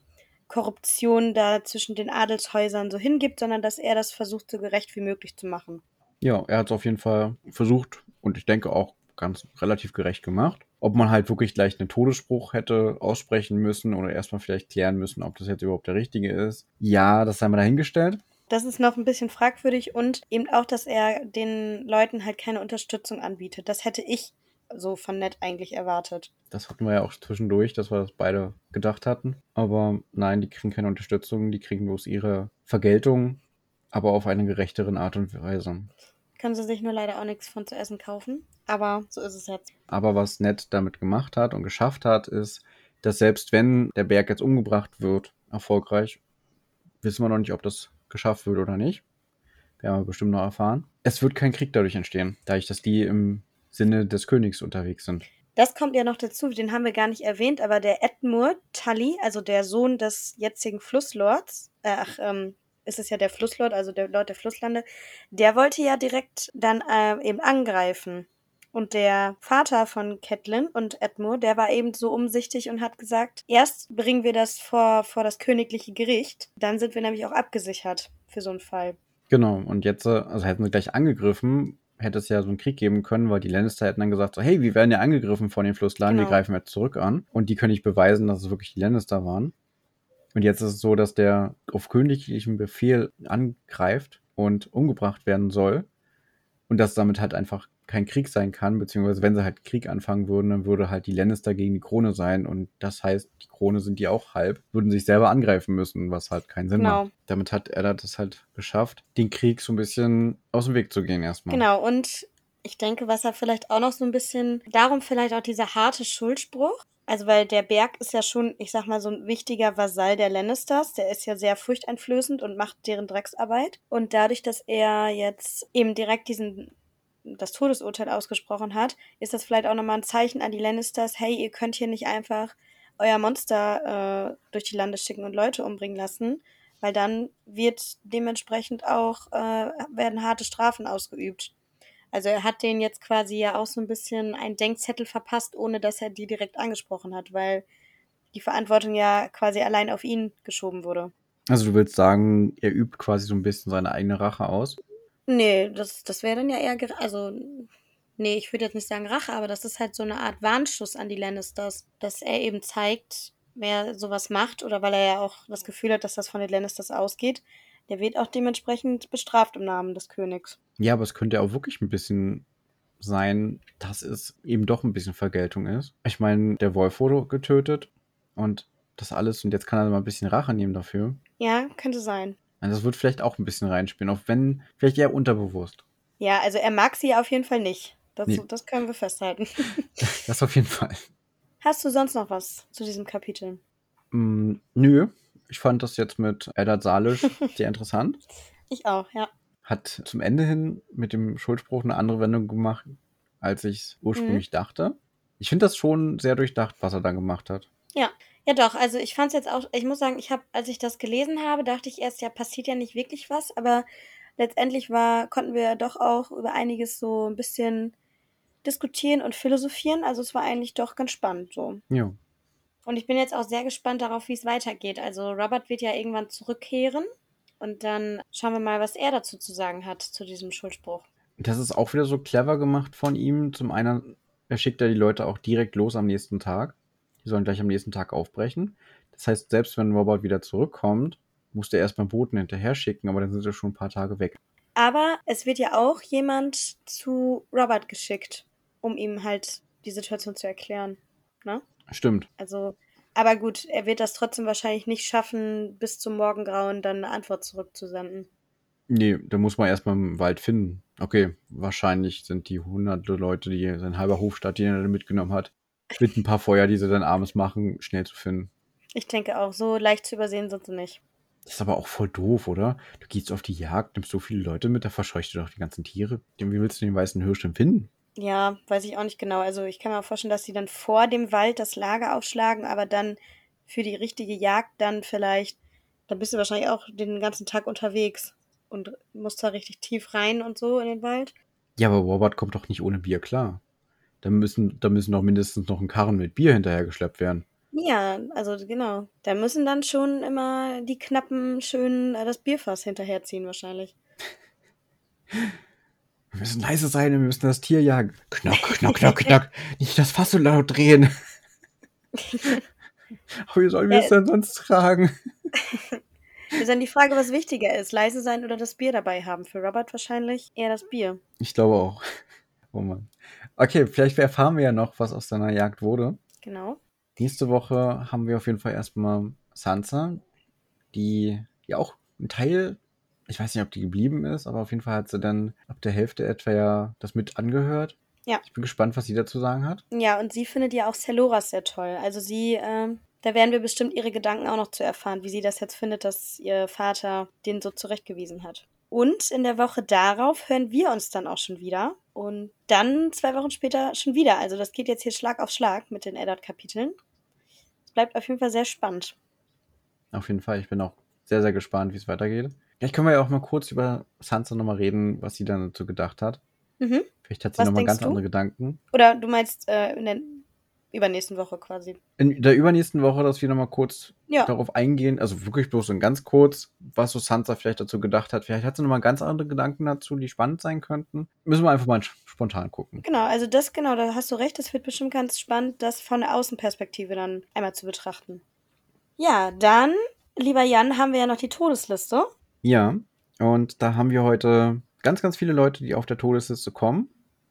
Speaker 2: Korruption da zwischen den Adelshäusern so hingibt, sondern dass er das versucht, so gerecht wie möglich zu machen.
Speaker 1: Ja, er hat es auf jeden Fall versucht und ich denke auch ganz relativ gerecht gemacht. Ob man halt wirklich gleich einen Todesspruch hätte aussprechen müssen oder erstmal vielleicht klären müssen, ob das jetzt überhaupt der richtige ist. Ja, das sei mal dahingestellt.
Speaker 2: Das ist noch ein bisschen fragwürdig und eben auch, dass er den Leuten halt keine Unterstützung anbietet. Das hätte ich so von Ned eigentlich erwartet.
Speaker 1: Das hatten wir ja auch zwischendurch, dass wir das beide gedacht hatten. Aber nein, die kriegen keine Unterstützung, die kriegen bloß ihre Vergeltung, aber auf eine gerechteren Art und Weise.
Speaker 2: Können sie sich nur leider auch nichts von zu essen kaufen. Aber so ist es jetzt.
Speaker 1: Aber was Ned damit gemacht hat und geschafft hat, ist, dass selbst wenn der Berg jetzt umgebracht wird, erfolgreich, wissen wir noch nicht, ob das geschafft wird oder nicht. Werden wir bestimmt noch erfahren. Es wird kein Krieg dadurch entstehen, dadurch, dass die im Sinne des Königs unterwegs sind.
Speaker 2: Das kommt ja noch dazu, den haben wir gar nicht erwähnt, aber der Edmure Tully, also der Sohn des jetzigen Flusslords, äh, ach, ähm, ist es ja der Flusslord, also der Lord der Flusslande, der wollte ja direkt dann äh, eben angreifen. Und der Vater von Catelyn und Edmure, der war eben so umsichtig und hat gesagt, erst bringen wir das vor, vor das königliche Gericht, dann sind wir nämlich auch abgesichert für so einen Fall.
Speaker 1: Genau, und jetzt, äh, also hätten sie gleich angegriffen, hätte es ja so einen Krieg geben können, weil die Lannister hätten dann gesagt, so, hey, wir werden ja angegriffen von den Flusslanden,
Speaker 2: Genau.
Speaker 1: wir greifen jetzt zurück an. Und die können nicht beweisen, dass es wirklich die Lannister waren. Und jetzt ist es so, dass der auf königlichen Befehl angreift und umgebracht werden soll. Und dass damit halt einfach kein Krieg sein kann, beziehungsweise wenn sie halt Krieg anfangen würden, dann würde halt die Lannister gegen die Krone sein. Und das heißt, die Krone sind die auch halb, würden sich selber angreifen müssen, was halt keinen Sinn
Speaker 2: Genau.
Speaker 1: macht. Damit hat er das halt geschafft, den Krieg so ein bisschen aus dem Weg zu gehen erstmal.
Speaker 2: Genau, und ich denke, was er vielleicht auch noch so ein bisschen, darum vielleicht auch dieser harte Schuldspruch. Also, weil der Berg ist ja schon, ich sag mal, so ein wichtiger Vasall der Lannisters. Der ist ja sehr furchteinflößend und macht deren Drecksarbeit. Und dadurch, dass er jetzt eben direkt diesen, das Todesurteil ausgesprochen hat, ist das vielleicht auch nochmal ein Zeichen an die Lannisters, hey, ihr könnt hier nicht einfach euer Monster äh, durch die Lande schicken und Leute umbringen lassen, weil dann wird dementsprechend auch, äh, werden harte Strafen ausgeübt. Also er hat denen jetzt quasi ja auch so ein bisschen einen Denkzettel verpasst, ohne dass er die direkt angesprochen hat, weil die Verantwortung ja quasi allein auf ihn geschoben wurde.
Speaker 1: Also du willst sagen, er übt quasi so ein bisschen seine eigene Rache aus.
Speaker 2: Nee, das, das wäre dann ja eher, ger- also, nee, ich würde jetzt nicht sagen Rache, aber das ist halt so eine Art Warnschuss an die Lannisters, dass er eben zeigt, wer sowas macht oder weil er ja auch das Gefühl hat, dass das von den Lannisters ausgeht, der wird auch dementsprechend bestraft im Namen des Königs.
Speaker 1: Ja, aber es könnte auch wirklich ein bisschen sein, dass es eben doch ein bisschen Vergeltung ist. Ich meine, der Wolf wurde getötet und das alles und jetzt kann er mal ein bisschen Rache nehmen dafür.
Speaker 2: Ja, könnte sein.
Speaker 1: Also das wird vielleicht auch ein bisschen reinspielen, auch wenn vielleicht eher unterbewusst.
Speaker 2: Ja, also er mag sie auf jeden Fall nicht. Das,
Speaker 1: Nee.
Speaker 2: das können wir festhalten. (laughs) (laughs)
Speaker 1: Das auf jeden Fall.
Speaker 2: Hast du sonst noch was zu diesem Kapitel?
Speaker 1: Mm, nö, ich fand das jetzt mit Eddard Salisch (laughs) sehr interessant.
Speaker 2: Ich auch, ja.
Speaker 1: Hat zum Ende hin mit dem Schuldspruch eine andere Wendung gemacht, als ich es ursprünglich dachte. Ich finde das schon sehr durchdacht, was er dann gemacht hat.
Speaker 2: Ja, doch, also ich fand es jetzt auch, ich muss sagen, ich habe, als ich das gelesen habe, dachte ich erst, ja, passiert ja nicht wirklich was, aber letztendlich war, konnten wir doch auch über einiges so ein bisschen diskutieren und philosophieren. Also es war eigentlich doch ganz spannend so.
Speaker 1: Ja.
Speaker 2: Und ich bin jetzt auch sehr gespannt darauf, wie es weitergeht. Also Robert wird ja irgendwann zurückkehren und dann schauen wir mal, was er dazu zu sagen hat zu diesem Schuldspruch.
Speaker 1: Das ist auch wieder so clever gemacht von ihm. Zum einen, er schickt ja die Leute auch direkt los am nächsten Tag. Die sollen gleich am nächsten Tag aufbrechen. Das heißt, selbst wenn Robert wieder zurückkommt, muss der erstmal Boten hinterher schicken, aber dann sind sie schon ein paar Tage weg.
Speaker 2: Aber es wird ja auch jemand zu Robert geschickt, um ihm halt die Situation zu erklären. Ne?
Speaker 1: Stimmt.
Speaker 2: Also, aber gut, er wird das trotzdem wahrscheinlich nicht schaffen, bis zum Morgengrauen dann eine Antwort zurückzusenden.
Speaker 1: Nee, da muss man erstmal im Wald finden. Okay, wahrscheinlich sind die hunderte Leute, die sein halber Hofstadt, die er mitgenommen hat, mit ein paar Feuer, die sie dann abends machen, schnell zu finden.
Speaker 2: Ich denke auch, so leicht zu übersehen sind sie nicht.
Speaker 1: Das ist aber auch voll doof, oder? Du gehst auf die Jagd, nimmst so viele Leute mit, da verscheucht du doch die ganzen Tiere. Wie willst du den weißen Hirsch denn finden?
Speaker 2: Ja, weiß ich auch nicht genau. Also ich kann mir auch vorstellen, dass sie dann vor dem Wald das Lager aufschlagen, aber dann für die richtige Jagd dann vielleicht, dann bist du wahrscheinlich auch den ganzen Tag unterwegs und musst da richtig tief rein und so in den Wald.
Speaker 1: Ja, aber Robert kommt doch nicht ohne Bier klar. Da müssen, da müssen doch mindestens noch ein Karren mit Bier hinterhergeschleppt werden.
Speaker 2: Ja, also genau. Da müssen dann schon immer die Knappen schön äh, das Bierfass hinterherziehen wahrscheinlich.
Speaker 1: Wir müssen leise sein, wir müssen das Tier jagen. Knock, knock, knock, (laughs) knock. Nicht das Fass so laut drehen. (laughs) Aber wie sollen wir es denn sonst tragen? (laughs)
Speaker 2: Ist dann die Frage, was wichtiger ist, leise sein oder das Bier dabei haben. Für Robert wahrscheinlich eher das Bier.
Speaker 1: Ich glaube auch. Oh Mann. Okay, vielleicht erfahren wir ja noch, was aus seiner Jagd wurde.
Speaker 2: Genau.
Speaker 1: Nächste Woche haben wir auf jeden Fall erstmal Sansa, die ja auch ein Teil, ich weiß nicht, ob die geblieben ist, aber auf jeden Fall hat sie dann ab der Hälfte etwa ja das mit angehört.
Speaker 2: Ja.
Speaker 1: Ich bin gespannt, was sie dazu sagen hat.
Speaker 2: Ja, und sie findet ja auch Celoras sehr toll. Also sie, ähm, da werden wir bestimmt ihre Gedanken auch noch zu erfahren, wie sie das jetzt findet, dass ihr Vater den so zurechtgewiesen hat. Und in der Woche darauf hören wir uns dann auch schon wieder. Und dann zwei Wochen später schon wieder. Also das geht jetzt hier Schlag auf Schlag mit den Eddard-Kapiteln. Es bleibt auf jeden Fall sehr spannend.
Speaker 1: Auf jeden Fall. Ich bin auch sehr, sehr gespannt, wie es weitergeht. Vielleicht können wir ja auch mal kurz über Sansa nochmal reden, was sie dann dazu gedacht hat.
Speaker 2: Mhm.
Speaker 1: Vielleicht hat sie nochmal ganz
Speaker 2: du?
Speaker 1: andere Gedanken.
Speaker 2: Oder du meinst äh, in der übernächsten Woche quasi.
Speaker 1: In der übernächsten Woche, dass wir nochmal kurz
Speaker 2: Ja.
Speaker 1: darauf eingehen, also wirklich bloß in ganz kurz, was so Sansa vielleicht dazu gedacht hat. Vielleicht hat sie nochmal ganz andere Gedanken dazu, die spannend sein könnten. Müssen wir einfach mal spontan gucken.
Speaker 2: Genau, also das, genau, da hast du recht, das wird bestimmt ganz spannend, das von der Außenperspektive dann einmal zu betrachten. Ja, dann, lieber Jan, haben wir ja noch die Todesliste.
Speaker 1: Ja, und da haben wir heute ganz, ganz viele Leute, die auf der Todesliste kommen.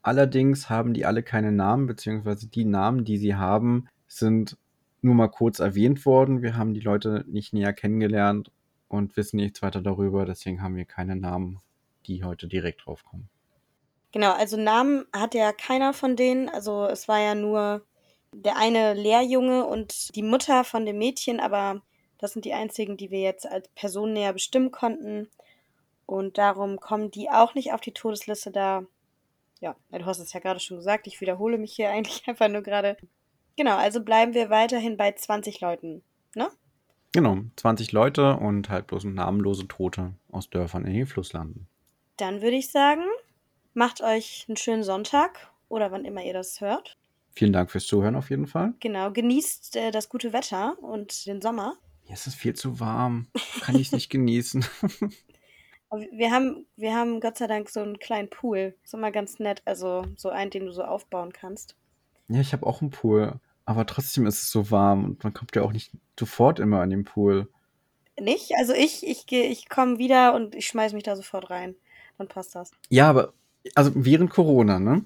Speaker 1: Allerdings haben die alle keine Namen, beziehungsweise die Namen, die sie haben, sind nur mal kurz erwähnt worden. Wir haben die Leute nicht näher kennengelernt und wissen nichts weiter darüber. Deswegen haben wir keine Namen, die heute direkt draufkommen.
Speaker 2: Genau, also Namen hat ja keiner von denen. Also es war ja nur der eine Lehrjunge und die Mutter von dem Mädchen, aber das sind die einzigen, die wir jetzt als Person näher bestimmen konnten. Und darum kommen die auch nicht auf die Todesliste da. Ja, du hast es ja gerade schon gesagt, ich wiederhole mich hier (laughs) eigentlich einfach nur gerade. Genau, also bleiben wir weiterhin bei 20 Leuten. Ne?
Speaker 1: Genau, 20 Leute und halt bloß namenlose Tote aus Dörfern in den Flusslanden.
Speaker 2: Dann würde ich sagen, macht euch einen schönen Sonntag oder wann immer ihr das hört.
Speaker 1: Vielen Dank fürs Zuhören auf jeden Fall.
Speaker 2: Genau, genießt äh, das gute Wetter und den Sommer.
Speaker 1: Mir ist es viel zu warm. Kann ich nicht genießen. (laughs)
Speaker 2: Wir haben, wir haben Gott sei Dank so einen kleinen Pool. Ist immer ganz nett. Also so einen, den du so aufbauen kannst.
Speaker 1: Ja, ich habe auch einen Pool, aber trotzdem ist es so warm und man kommt ja auch nicht sofort immer an den Pool.
Speaker 2: Nicht? Also ich, ich gehe, ich komme wieder und ich schmeiß mich da sofort rein. Dann passt das.
Speaker 1: Ja, aber also während Corona, ne?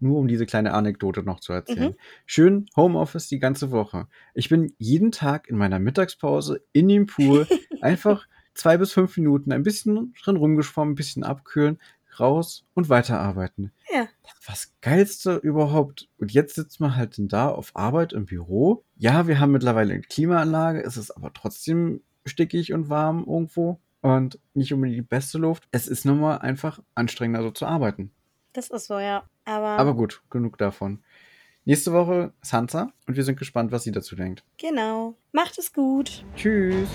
Speaker 1: nur um diese kleine Anekdote noch zu erzählen.
Speaker 2: Mhm.
Speaker 1: Schön Homeoffice die ganze Woche. Ich bin jeden Tag in meiner Mittagspause in dem Pool (laughs) einfach zwei bis fünf Minuten ein bisschen drin rumgeschwommen, ein bisschen abkühlen, raus und weiterarbeiten.
Speaker 2: Ja.
Speaker 1: Das Geilste überhaupt. Und jetzt sitzt man halt dann da auf Arbeit im Büro. Ja, wir haben mittlerweile eine Klimaanlage, es ist aber trotzdem stickig und warm irgendwo und nicht unbedingt die beste Luft. Es ist nun mal einfach anstrengender so zu arbeiten.
Speaker 2: Das ist so, ja. Aber,
Speaker 1: Aber gut, genug davon. Nächste Woche Sansa und wir sind gespannt, was sie dazu denkt.
Speaker 2: genau. Macht es gut.
Speaker 1: Tschüss.